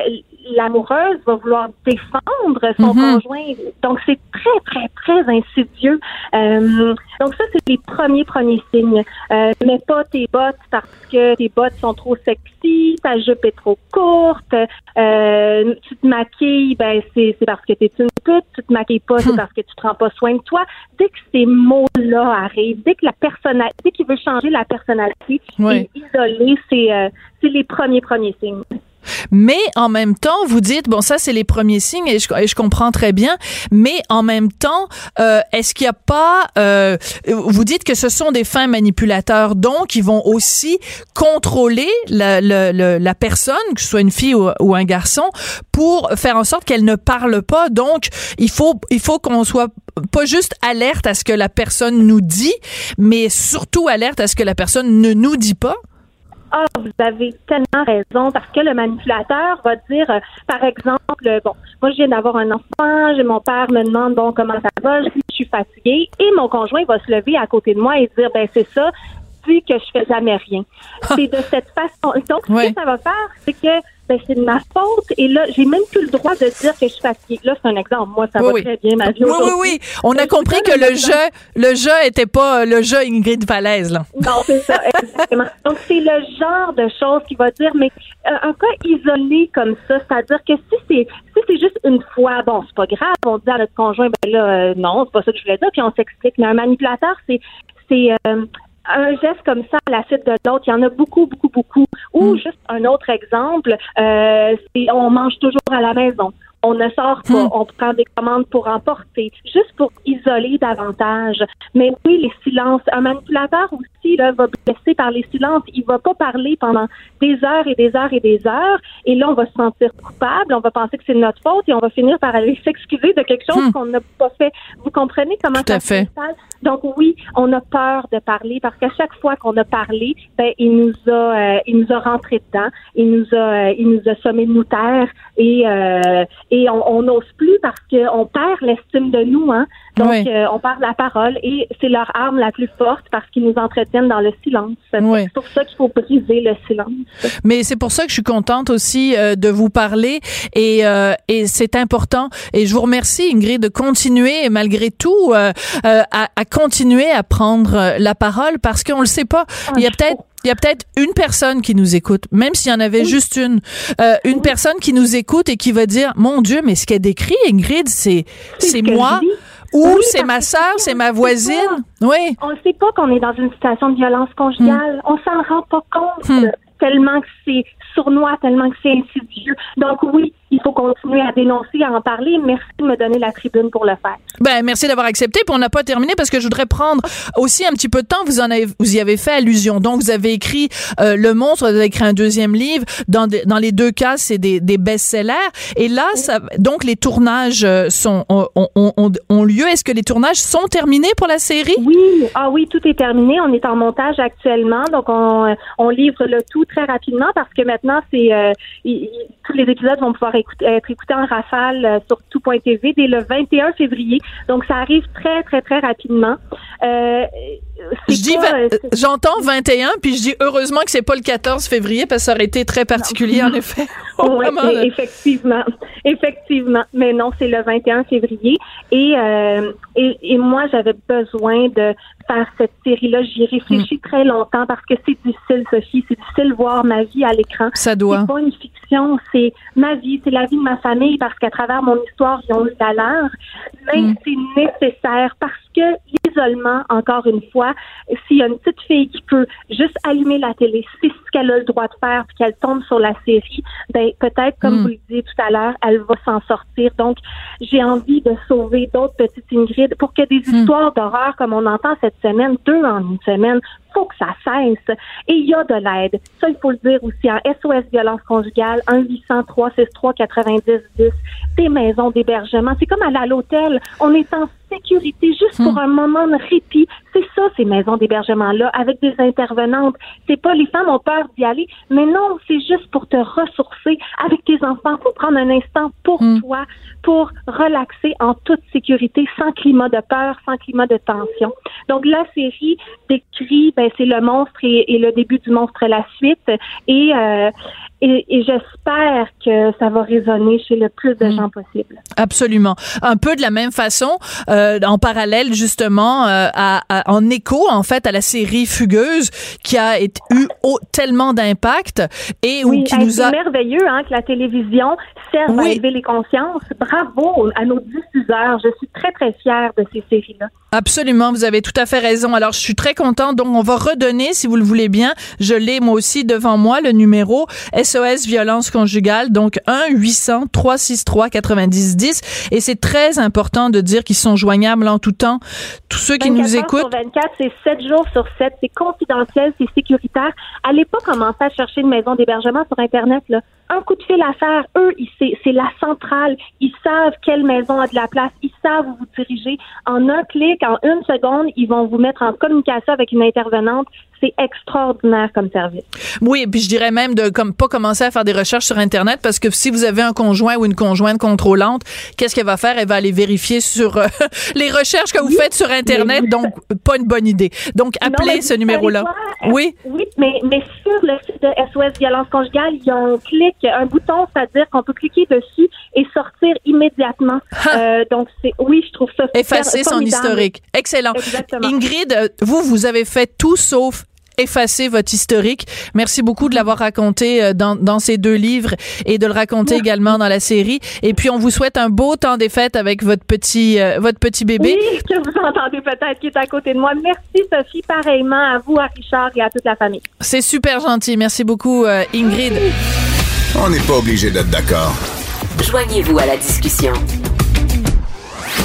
l'amoureuse va vouloir défendre son mhm. conjoint. Donc, c'est très, très, très insidieux. Euh, donc, ça, c'est les premiers, premiers signes. Euh, mets pas tes bottes parce que tes bottes sont trop sexy, ta jupe est trop courte, euh, tu te maquilles, ben, c'est, c'est parce que t'es une pute, tu te maquilles pas, c'est hmm. parce que tu prends pas soin de toi. Dès que ces mots-là arrivent, dès que la personnalité, dès qu'il veut changer la personnalité et isoler, c'est, euh, c'est les premiers, premiers signes. Mais en même temps, vous dites, bon, ça, c'est les premiers signes et je, je comprends très bien. Mais en même temps, euh, est-ce qu'il n'y a pas, euh, vous dites que ce sont des fins manipulateurs, donc ils vont aussi contrôler la, la, la, personne, que ce soit une fille ou, ou un garçon, pour faire en sorte qu'elle ne parle pas. Donc, il faut, il faut qu'on soit pas juste alerte à ce que la personne nous dit, mais surtout alerte à ce que la personne ne nous dit pas. Ah, vous avez tellement raison, parce que le manipulateur va dire, euh, par exemple, bon, moi je viens d'avoir un enfant, j'ai mon père me demande bon comment ça va, je, suis fatiguée, et mon conjoint va se lever à côté de moi et dire ben c'est ça, que je fais jamais rien. c'est de cette façon. Donc, ce que ça va faire, c'est que ben, c'est de ma faute. Et là, j'ai même plus le droit de dire que je suis fatiguée. Là, c'est un exemple. Moi, ça va très bien, ma vie. Oui, oui, oui. On a compris que le jeu, le jeu était pas le jeu Ingrid Falaise, là. Non, c'est ça, exactement. Donc, c'est le genre de choses qu'il va dire, mais euh, un cas isolé comme ça, c'est-à-dire que si c'est si c'est juste une fois, bon, c'est pas grave, on dit à notre conjoint, ben là, euh, non, c'est pas ça que je voulais dire, puis on s'explique. Mais un manipulateur, c'est c'est euh, un geste comme ça à la suite de l'autre, il y en a beaucoup, beaucoup, beaucoup. Ou mm. juste un autre exemple, euh, c'est on mange toujours à la maison on ne sort pas, hmm. on prend des commandes pour emporter, juste pour isoler davantage. Mais oui, les silences, un manipulateur aussi là, va blesser par les silences. Il va pas parler pendant des heures et des heures et des heures, et là on va se sentir coupable, on va penser que c'est notre faute et on va finir par aller s'excuser de quelque chose hmm. qu'on n'a pas fait. Vous comprenez comment ça se passe? Donc oui, on a peur de parler parce qu'à chaque fois qu'on a parlé, ben il nous a, euh, il nous a rentré dedans, il nous a, euh, il nous a sommé de nous taire et, euh, et on n'ose plus parce qu'on perd l'estime de nous. Hein? Donc, euh, on perd la parole et c'est leur arme la plus forte parce qu'ils nous entretiennent dans le silence. C'est pour ça qu'il faut briser le silence. Mais c'est pour ça que je suis contente aussi euh, de vous parler et, euh, et c'est important. Et je vous remercie, Ingrid, de continuer malgré tout à, à, continuer à prendre la parole parce qu'on le sait pas. Il y a peut-être il y a peut-être une personne qui nous écoute, même s'il y en avait juste une, euh, une personne qui nous écoute et qui va dire, mon Dieu, mais ce qu'elle décrit, Ingrid, c'est c'est moi. Ou c'est ma sœur, c'est ma voisine? Oui. On ne sait pas qu'on est dans une situation de violence conjugale. On hmm. On s'en rend pas compte. Hmm. Tellement que c'est sournois, tellement que c'est insidieux. Donc oui, il faut continuer à dénoncer, à en parler. Merci de me donner la tribune pour le faire. Ben, merci d'avoir accepté. Puis on n'a pas terminé parce que je voudrais prendre aussi un petit peu de temps. Vous en avez, vous y avez fait allusion. Donc, vous avez écrit euh, Le Monstre, vous avez écrit un deuxième livre. Dans, dans les deux cas, c'est des, des best-sellers. Et là, ça, donc, les tournages euh, sont, ont, ont, ont lieu. Est-ce que les tournages sont terminés pour la série? Oui. Ah oui, tout est terminé. On est en montage actuellement. Donc, on, on livre le tout très rapidement parce que maintenant, c'est, euh, tous les épisodes vont pouvoir être écoutés en rafale euh, sur tout.tv dès le 21 février. Donc, ça arrive très, très, très rapidement. Euh, je dis, j'entends 21, puis je dis heureusement que c'est pas le 14 février parce que ça aurait été très particulier en effet. oui, effectivement, effectivement. Mais non, c'est le 21 février. Et, euh, et, et, moi, j'avais besoin de faire cette série-là. J'y réfléchis mm. très longtemps parce que c'est difficile, Sophie. C'est difficile de voir ma vie à l'écran. Ça doit. C'est pas une fiction, c'est ma vie, c'est la vie de ma famille parce qu'à travers mon histoire, ils ont eu la leur. Mais mm. c'est nécessaire parce que l'isolement, encore une fois, s'il y a une petite fille qui peut juste allumer la télé, c'est ce qu'elle a le droit de faire, puis qu'elle tombe sur la série, ben peut-être, comme mm. vous le disiez tout à l'heure, elle va s'en sortir. Donc, j'ai envie de sauver d'autres petites Ingrid pour que des histoires d'horreur, comme on entend cette semaine, deux en une semaine, faut que ça cesse. Et il y a de l'aide. Ça, il faut le dire aussi en SOS violence conjugale, 1 800 363 90 10 des maisons d'hébergement. C'est comme aller à l'hôtel. On est en sécurité juste pour hmm. un moment de répit. C'est ça, ces maisons d'hébergement-là, avec des intervenantes. C'est pas les femmes ont peur d'y aller, mais non, c'est juste pour te ressourcer avec tes enfants, pour prendre un instant pour hmm. toi, pour relaxer en toute sécurité, sans climat de peur, sans climat de tension. Donc la série décrit, ben, c'est le monstre et, le début du monstre la suite, et euh, et, j'espère que ça va résonner chez le plus de hmm. gens possible. Absolument. Un peu de la même façon, euh, en parallèle justement, euh, à, en écho en fait à la série Fugueuse qui a été, eu tellement d'impact et oui, qui nous a merveilleux hein, que la télévision serve à élever les consciences. Bravo à nos diffuseurs. Je suis très très fière de ces séries-là. Absolument, vous avez tout à fait raison. Alors je suis très contente. Donc on va redonner, si vous le voulez bien, je l'ai moi aussi devant moi le numéro SOS violence conjugale, donc 1-800-363-9010. Et c'est très important de dire qu'ils sont joignables en tout temps. Tous ceux qui nous 24 heures écoutent, Sur 24, c'est 7 jours sur 7. C'est confidentiel, c'est sécuritaire. Allez pas commencer à chercher une maison d'hébergement sur Internet. Là. Un coup de fil à faire. Eux, c'est la centrale. Ils savent quelle maison a de la place. Ils savent où vous diriger. En un clic, en une seconde, ils vont vous mettre en communication avec une intervenante. C'est extraordinaire comme service. Oui, puis je dirais même de comme pas commencer à faire des recherches sur internet parce que si vous avez un conjoint ou une conjointe contrôlante, qu'est-ce qu'elle va faire? Elle va aller vérifier sur euh, les recherches que vous faites sur internet, mais- donc pas une bonne idée. Donc appelez ce numéro-là. quoi? Oui? Oui, mais, mais sur le site de SOS Violence Conjugale, il y a un clic, un bouton, c'est-à-dire qu'on peut cliquer dessus et sortir immédiatement. Euh, donc, c'est oui, je trouve ça Effacer son historique. Excellent. Exactement. Ingrid, euh, vous, vous avez fait tout sauf effacer votre historique. Merci beaucoup de l'avoir raconté euh, dans, dans ces deux livres et de le raconter également dans la série. Et puis, on vous souhaite un beau temps des fêtes avec votre petit, euh, votre petit bébé. Oui, que vous entendez peut-être qui est à côté de moi. Merci, Sophie, pareillement à vous, à Richard et à toute la famille. C'est super gentil. Merci beaucoup, euh, Ingrid. On n'est pas obligé d'être d'accord. Joignez-vous à la discussion.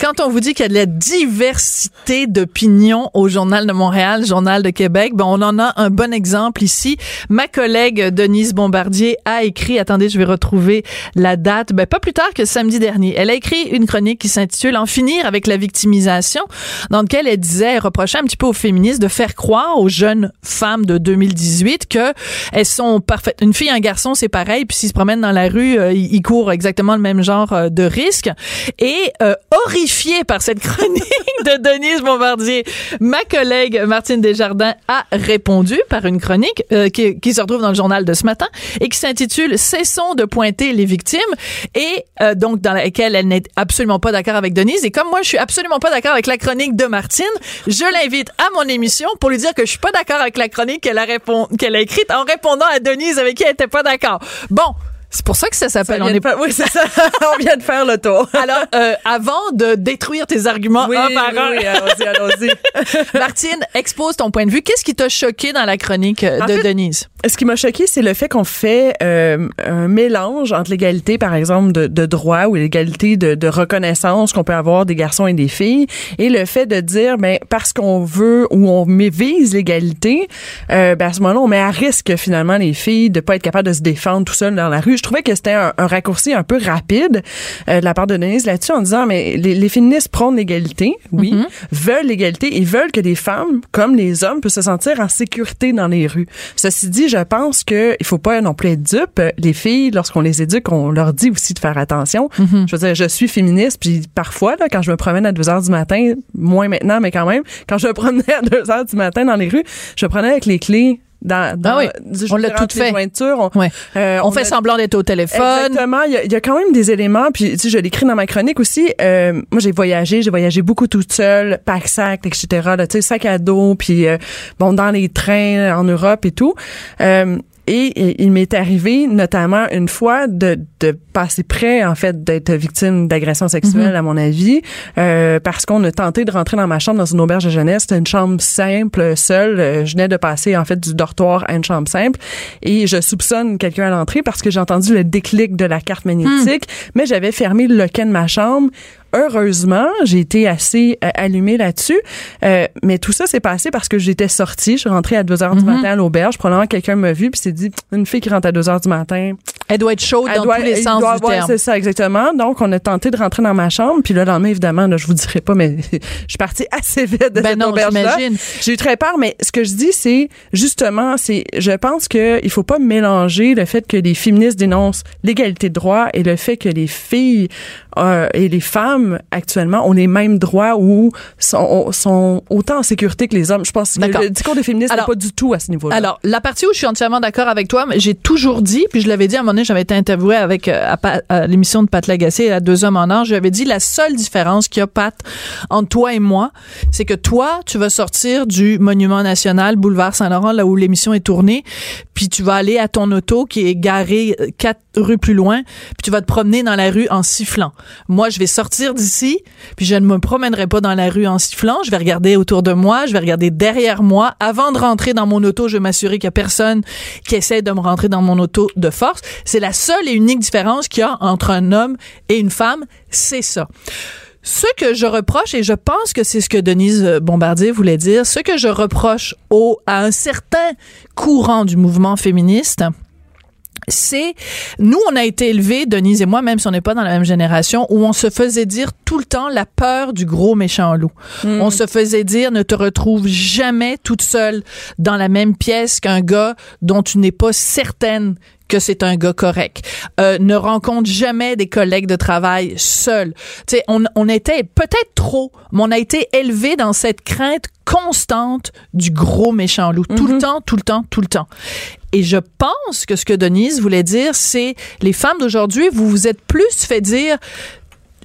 Quand on vous dit qu'il y a de la diversité d'opinions au Journal de Montréal, Journal de Québec, ben on en a un bon exemple ici. Ma collègue Denise Bombardier a écrit, attendez, je vais retrouver la date, ben pas plus tard que samedi dernier. Elle a écrit une chronique qui s'intitule En finir avec la victimisation, dans laquelle elle disait, elle reprochait un petit peu aux féministes de faire croire aux jeunes femmes de 2018 que elles sont parfaites. Une fille un garçon, c'est pareil, puis s'ils se promènent dans la rue, euh, ils ils courent exactement le même genre euh, de risque. Et euh, horrifiée par cette chronique de Denise Bombardier, ma collègue Martine Desjardins a répondu par une chronique euh, qui, qui se retrouve dans le journal de ce matin et qui s'intitule Cessons de pointer les victimes et euh, donc dans laquelle elle n'est absolument pas d'accord avec Denise. Et comme moi je suis absolument pas d'accord avec la chronique de Martine, je l'invite à mon émission pour lui dire que je suis pas d'accord avec la chronique qu'elle a a écrite en répondant à Denise avec qui elle était pas d'accord. Bon, c'est pour ça que ça s'appelle. On est pas... Oui, c'est ça. On vient de faire le tour. alors, euh, avant de détruire tes arguments oui, un par un, oui, allons-y, allons-y. Martine, expose ton point de vue. Qu'est-ce qui t'a choqué dans la chronique euh, En de fait, Denise? Ce qui m'a choqué, c'est le fait qu'on fait euh, un mélange entre l'égalité, par exemple, de, de droit ou l'égalité de, de reconnaissance qu'on peut avoir des garçons et des filles, et le fait de dire, ben parce qu'on veut ou on vise l'égalité, euh, ben à ce moment-là, on met à risque finalement les filles de pas être capables de se défendre tout seul dans la rue. Je trouvais que c'était un, un raccourci un peu rapide euh, de la part de Denise là-dessus en disant, mais les, les féministes prônent l'égalité, oui, veulent l'égalité et veulent que les femmes, comme les hommes, puissent se sentir en sécurité dans les rues. Ceci dit, je pense que il faut pas non plus être dupe. Les filles, lorsqu'on les éduque, on leur dit aussi de faire attention. Je veux dire, je suis féministe, puis parfois, là, quand je me promène à 2 heures du matin, moins maintenant, mais quand même, quand je me promenais à 2 heures du matin dans les rues, je me prenais avec les clés dans, dans Ah oui, on l'a tout fait. jointures, on, Ouais. euh, on, fait a- semblant d'être au téléphone. Exactement. Il y, a, il y a quand même des éléments. Puis, tu sais, je l'écris dans ma chronique aussi. Euh, moi, j'ai voyagé. J'ai voyagé beaucoup toute seule, pack-sac, etc. Là, tu sais, sac à dos. Puis, euh, bon, dans les trains en Europe et tout. Euh, et, et il m'est arrivé notamment une fois de, de passer près en fait d'être victime d'agression sexuelle à mon avis euh, parce qu'on a tenté de rentrer dans ma chambre dans une auberge de jeunesse. C'était une chambre simple seule. Euh, je venais de passer en fait du dortoir à une chambre simple. Et je soupçonne quelqu'un à l'entrée parce que j'ai entendu le déclic de la carte magnétique mais j'avais fermé le loquet de ma chambre. Heureusement, j'ai été assez euh, allumée là-dessus, Euh, mais tout ça s'est passé parce que j'étais sortie. Je suis rentrée à 2 heures du matin à l'auberge. Probablement quelqu'un m'a vu puis s'est dit une fille qui rentre à 2 heures du matin, Elle doit être chaude elle dans doit- tous les sens doit du terme. C'est ça, exactement. Donc, on a tenté de rentrer dans ma chambre. Puis le lendemain, évidemment, là, je vous dirai pas, mais je suis partie assez vite de Ben cette non, auberge-là. J'ai eu très peur, mais ce que je dis, c'est justement, c'est, je pense que il faut pas mélanger le fait que les féministes dénoncent l'égalité de droit et le fait que les filles euh, et les femmes actuellement ont les mêmes droits ou sont, sont autant en sécurité que les hommes. Je pense que le discours des féministes n'est pas du tout à ce niveau-là. Alors, la partie où je suis entièrement d'accord avec toi, mais j'ai toujours dit, puis je l'avais dit à moment j'avais été interviewée avec euh, à, l'émission de Pat Lagacé à Deux hommes en or, j'avais dit la seule différence qu'il y a, Pat, entre toi et moi, c'est que toi, tu vas sortir du Monument National, boulevard Saint-Laurent, là où l'émission est tournée, puis tu vas aller à ton auto qui est garé euh, quatre rues plus loin, puis tu vas te promener dans la rue en sifflant. Moi, je vais sortir d'ici, puis je ne me promènerai pas dans la rue en sifflant. Je vais regarder autour de moi, je vais regarder derrière moi. Avant de rentrer dans mon auto, je vais m'assurer qu'il n'y a personne qui essaie de me rentrer dans mon auto de force. C'est la seule et unique différence qu'il y a entre un homme et une femme, c'est ça. Ce que je reproche, et je pense que c'est ce que Denise Bombardier voulait dire, ce que je reproche au, à un certain courant du mouvement féministe, c'est nous on a été élevés Denise et moi même si on n'est pas dans la même génération où on se faisait dire tout le temps la peur du gros méchant loup. Hmm. On se faisait dire ne te retrouve jamais toute seule dans la même pièce qu'un gars dont tu n'es pas certaine que c'est un gars correct. Euh, ne rencontre jamais des collègues de travail seuls. Tu sais, on, on était peut-être trop, mais on a été élevé dans cette crainte constante du gros méchant loup. Tout le temps, tout le temps, tout le temps. Et je pense que ce que Denise voulait dire, c'est les femmes d'aujourd'hui, vous vous êtes plus fait dire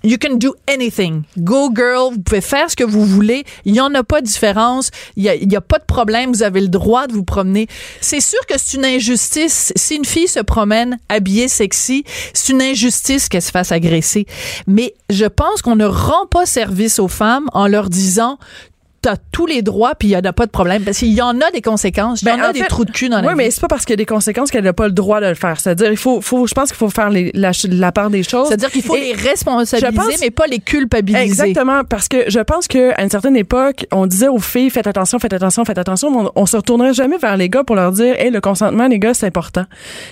You can do anything. Go girl, vous pouvez faire ce que vous voulez. Il n'y en a pas de différence. Il n'y a, a pas de problème. Vous avez le droit de vous promener. C'est sûr que c'est une injustice. Si une fille se promène habillée sexy, c'est une injustice qu'elle se fasse agresser. Mais je pense qu'on ne rend pas service aux femmes en leur disant t'as tous les droits puis il y en a pas de problème parce qu'il y en a des conséquences il y Ben, en a en des fait, trous de cul dans la Oui, vie mais c'est pas parce qu'il y a des conséquences qu'elle n'a pas le droit de le faire. C'est-à-dire, il faut, faut, je pense qu'il faut faire les- la, la part des choses. c'est-à-dire qu'il faut Et- les responsabiliser pense- mais pas les culpabiliser Exactement, parce que je pense que à une certaine époque, on disait aux filles faites attention, faites attention, faites attention, mais on, on se retournerait jamais vers les gars pour leur dire hey, le consentement les gars, c'est important.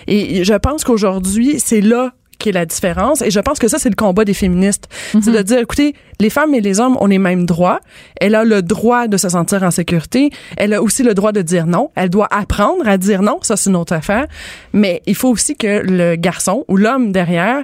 Et je pense qu'aujourd'hui, c'est là qu'est la différence. Et je pense que ça c'est le combat des féministes. C'est de dire écoutez les femmes et les hommes ont les mêmes droits. Elle a le droit de se sentir en sécurité. Elle a aussi le droit de dire non. Elle doit apprendre à dire non. Ça c'est une autre affaire. Mais il faut aussi que le garçon ou l'homme derrière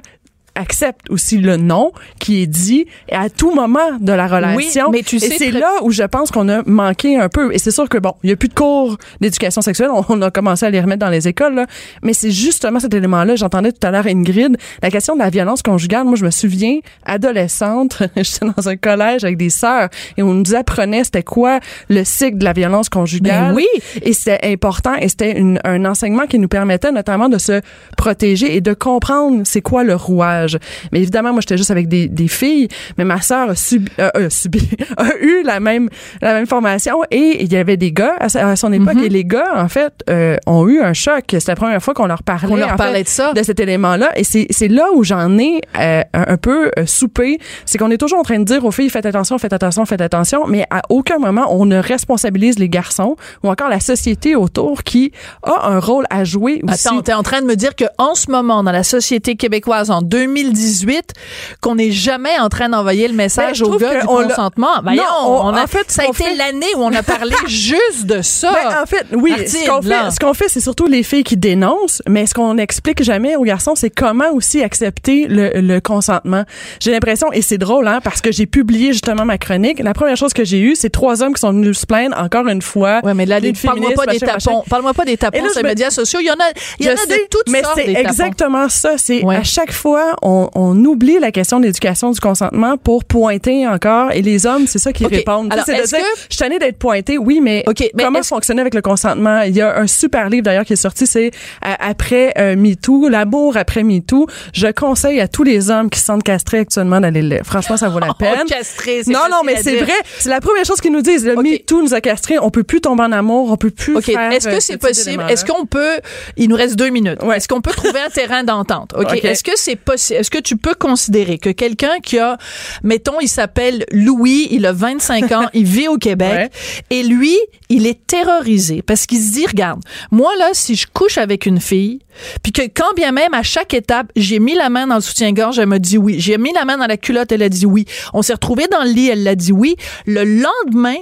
accepte aussi le non qui est dit à tout moment de la relation. mais tu et sais c'est très- là où je pense qu'on a manqué un peu. Et c'est sûr que bon, il y a plus de cours d'éducation sexuelle. On, on a commencé à les remettre dans les écoles, là. Mais c'est justement cet élément-là. J'entendais tout à l'heure Ingrid, la question de la violence conjugale. Moi, je me souviens, adolescente, j'étais dans un collège avec des sœurs et on nous apprenait c'était quoi le cycle de la violence conjugale. Ben oui. Et c'était important et c'était un enseignement qui nous permettait notamment de se protéger et de comprendre c'est quoi le rouage. Mais évidemment, moi, j'étais juste avec des, des filles, mais ma sœur a subi, euh, euh, subi, a eu la même, la même formation et il y avait des gars à, son époque Mhm. et les gars, en fait, euh, ont eu un choc. C'était la première fois qu'on leur parlait. On leur parlait fait, de ça. de cet élément-là. Et c'est, c'est là où j'en ai euh, un, peu soupé. C'est qu'on est toujours en train de dire aux filles, faites attention, faites attention, faites attention, mais à aucun moment on ne responsabilise les garçons ou encore la société autour qui a un rôle à jouer aussi. Attends, t'es en train de me dire que en ce moment, dans la société québécoise, en 2018, qu'on n'est jamais en train d'envoyer le Ben, message trouve gars du on consentement. Voyons, Non, on- on a, en fait, ça a été fait- l'année où on a parlé juste de ça. Ben, en fait, oui. Martine, Ce qu'on fait, ce qu'on fait, c'est surtout les filles qui dénoncent, mais ce qu'on n'explique jamais aux garçons, c'est comment aussi accepter le, le consentement. J'ai l'impression, et c'est drôle, hein, parce que j'ai publié justement ma chronique. La première chose que j'ai eue, c'est trois hommes qui sont venus se plaindre encore une fois. Ouais, mais là, parle-moi pas des machin, tapons. machin. Parle-moi pas des tapons là, sur les me- médias sociaux. Il y en a, il y en a de toutes mais sortes. c'est des tapons. exactement ça. C'est Ouais. à chaque fois, on, on oublie la question de l'éducation du consentement pour pointer encore. Et les hommes, c'est ça qui OK. répondent. Alors, c'est de dire, que- je suis d'être pointée, oui, mais, OK, mais comment fonctionner avec le consentement? Il y a un super livre d'ailleurs qui est sorti, c'est euh, après euh, MeToo, l'amour après MeToo. Je conseille à tous les hommes qui se sentent castrés actuellement d'aller le. Franchement, ça vaut la peine. Oh, castré, non, non, mais c'est vrai. C'est la première chose qu'ils nous disent. Le OK. MeToo nous a castrés. On peut plus tomber en amour. On peut plus faire. Est-ce euh, que ce c'est possible? Est-ce qu'on peut, il nous reste deux minutes. Ouais. Est-ce qu'on peut trouver un terrain d'entente? OK. Est-ce que c'est possible? Est-ce que tu peux considérer que quelqu'un qui a, mettons, il s'appelle Louis, il a 25 ans, il vit au Québec, et lui, il est terrorisé parce qu'il se dit, regarde, moi, là, si je couche avec une fille, puis que quand bien même, à chaque étape, j'ai mis la main dans le soutien-gorge, elle m'a dit oui. J'ai mis la main dans la culotte, elle a dit oui. On s'est retrouvés dans le lit, elle l'a dit oui. Le lendemain,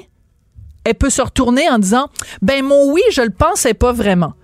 elle peut se retourner en disant ben mon oui, je le pensais pas vraiment.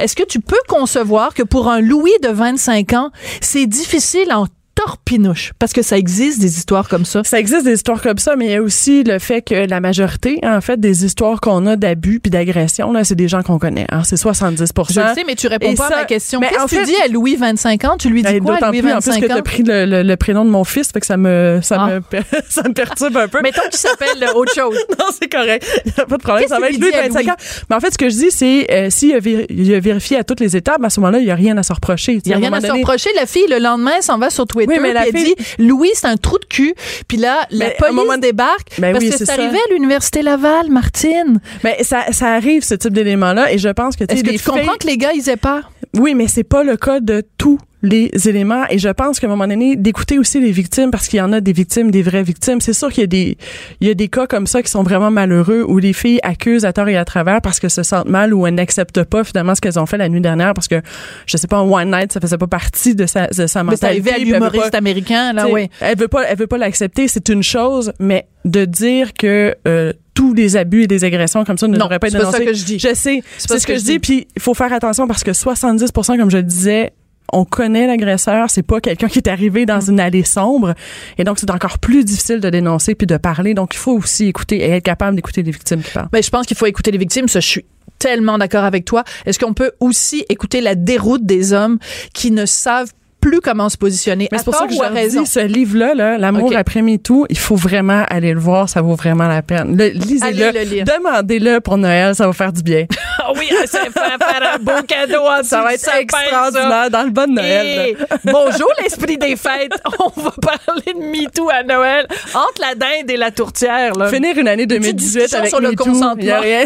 Est-ce que tu peux concevoir que pour un Louis de 25 ans, c'est difficile en torpinouche parce que ça existe des histoires comme ça. Ça existe des histoires comme ça, mais il y a aussi le fait que la majorité, en fait, des histoires qu'on a d'abus puis d'agression, là, c'est des gens qu'on connaît. Hein, c'est 70 Je le sais, mais tu réponds Et pas ça- à ma question. mais Qu'est-ce en que tu fait- dis à Louis 25 ans? Tu lui dis Ben, quoi Louis plus, en plus 25 que tu ans? as pris le, le- le prénom de mon fils, fait que ça me, ça, Ah. me, ça me perturbe un peu. Mettons qu'il s'appelle euh, autre chose. non, c'est correct. Il n'y a pas de problème. Ça va être à 25 Louis? ans. Mais en fait, ce que je dis, c'est euh, s'il a, vér- il a vérifié à toutes les étapes, à ce moment-là, il n'y a rien à se reprocher. Il n'y a rien à se reprocher. La fille, le lendemain, s'en va sur Twitter Oui, mais la puis elle fille- dit Louis, c'est un trou de cul. Puis là, la Mais un police moment- débarque Ben parce oui, que c'est arrivé à l'Université Laval, Martine. Mais ça, ça arrive, ce type d'éléments-là, et je pense que, Est-ce que tu comprends que les gars, ils aient peur? Oui, mais c'est pas le cas de tous les éléments et je pense qu'à un moment donné d'écouter aussi les victimes parce qu'il y en a des victimes des vraies victimes c'est sûr qu'il y a des il y a des cas comme ça qui sont vraiment malheureux où les filles accusent à tort et à travers parce qu'elles se sentent mal ou elles n'acceptent pas finalement ce qu'elles ont fait la nuit dernière parce que je sais pas one night ça faisait pas partie de sa de sa Mais c'est mentalité à puis elle veut l'humoriste pas- américain, là, oui. Elle veut pas, elle veut pas l'accepter, c'est une chose, mais de dire que euh, tous les abus et des agressions comme ça ne devraient pas être c'est pas ça dénoncés. que je dis. Je sais, C'est c'est ce que, je dis. Puis il faut faire attention parce que 70 comme je le disais, on connaît l'agresseur, c'est pas quelqu'un qui est arrivé dans une allée sombre, et donc c'est encore plus difficile de dénoncer puis de parler. Donc il faut aussi écouter et être capable d'écouter les victimes qui parlent. Ben, je pense qu'il faut écouter les victimes. Ça, je suis tellement d'accord avec toi. Est-ce qu'on peut aussi écouter la déroute des hommes qui ne savent plus comment se positionner? Mais c'est pour ça que je dis, ce livre-là, là, L'amour Ok. après MeToo, il faut vraiment aller le voir, ça vaut vraiment la peine. Le- Lisez-le, demandez-le pour Noël, ça va faire du bien. Ah oui, ça va faire un beau cadeau Ça va être sapin, ça. extraordinaire dans le bon Noël. bonjour l'esprit des fêtes. On va parler de MeToo à Noël. Entre la dinde et la tourtière, là. Finir une année 2018 discussion avec sur le consentement. a rien.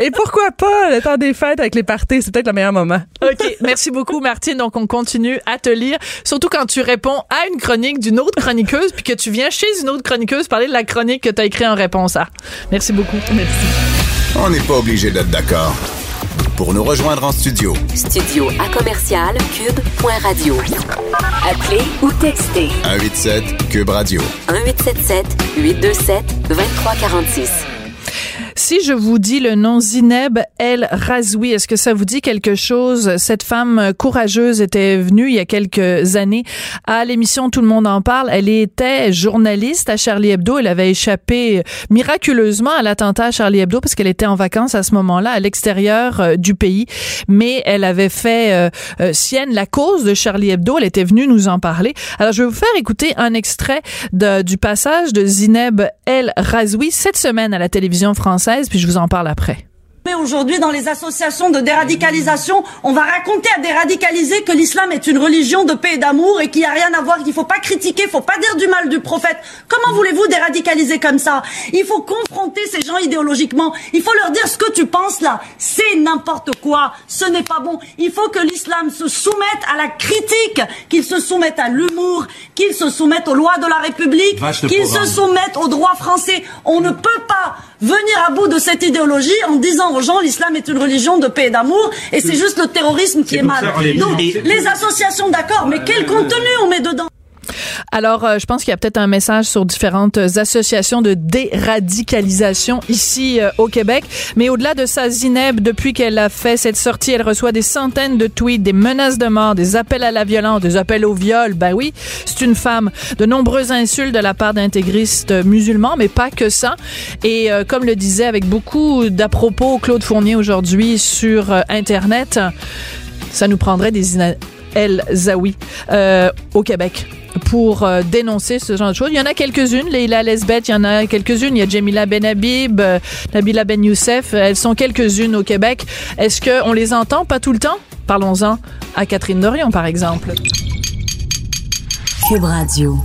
Et pourquoi pas le temps des fêtes avec les parties, c'est peut-être le meilleur moment. OK. Merci beaucoup, Martine. Donc, on continue à te lire. Surtout quand tu réponds à une chronique d'une autre chroniqueuse puis que tu viens chez une autre chroniqueuse parler de la chronique que tu as écrite en réponse à. Merci beaucoup. Merci. On n'est pas obligé d'être d'accord. Pour nous rejoindre en studio, Studio à commercial cube.radio. Appelez ou textez 187 Cube Radio. 1877 827 2346. Si je vous dis le nom Zineb El Razoui, est-ce que ça vous dit quelque chose? Cette femme courageuse était venue il y a quelques années à l'émission Tout le monde en parle. Elle était journaliste à Charlie Hebdo. Elle avait échappé miraculeusement à l'attentat à Charlie Hebdo parce qu'elle était en vacances à ce moment-là à l'extérieur euh, du pays. Mais elle avait fait euh, euh, sienne la cause de Charlie Hebdo. Elle était venue nous en parler. Alors, je vais vous faire écouter un extrait du passage de Zineb El Razoui cette semaine à la télévision française, puis je vous en parle après. Mais aujourd'hui, dans les associations de déradicalisation, on va raconter à des radicalisés que l'islam est une religion de paix et d'amour et qu'il n'y a rien à voir, qu'il faut pas critiquer, il faut pas dire du mal du prophète. Comment voulez-vous déradicaliser comme ça? Il faut confronter ces gens idéologiquement. Il faut leur dire ce que tu penses là, c'est n'importe quoi, ce n'est pas bon. Il faut que l'islam se soumette à la critique, qu'il se soumette à l'humour, qu'il se soumette aux lois de la République, qu'il se soumette au droit français. On ne peut pas venir à bout de cette idéologie en disant aux gens l'islam est une religion de paix et d'amour et c'est juste le terrorisme qui est, mal. Donc les associations d'accord, mais quel contenu on met dedans Alors, euh, je pense qu'il y a peut-être un message sur différentes associations de déradicalisation ici euh, au Québec. Mais au-delà de ça, Zineb, depuis qu'elle a fait cette sortie, elle reçoit des centaines de tweets, des menaces de mort, des appels à la violence, des appels au viol. Ben oui, c'est une femme. De nombreuses insultes de la part d'intégristes musulmans, mais pas que ça. Et euh, comme le disait avec beaucoup d'à-propos Claude Fournier aujourd'hui sur Internet, ça nous prendrait des El Zawi euh, au Québec pour euh, dénoncer ce genre de choses. Il y en a quelques-unes, Leila Lesbet, il y en a quelques-unes. Il y a Jamila Benhabib, euh, Nabila Ben Youssef. Elles sont quelques-unes au Québec. Est-ce qu'on les entend? Pas tout le temps? Parlons-en à Catherine Dorion, par exemple. Cube Radio.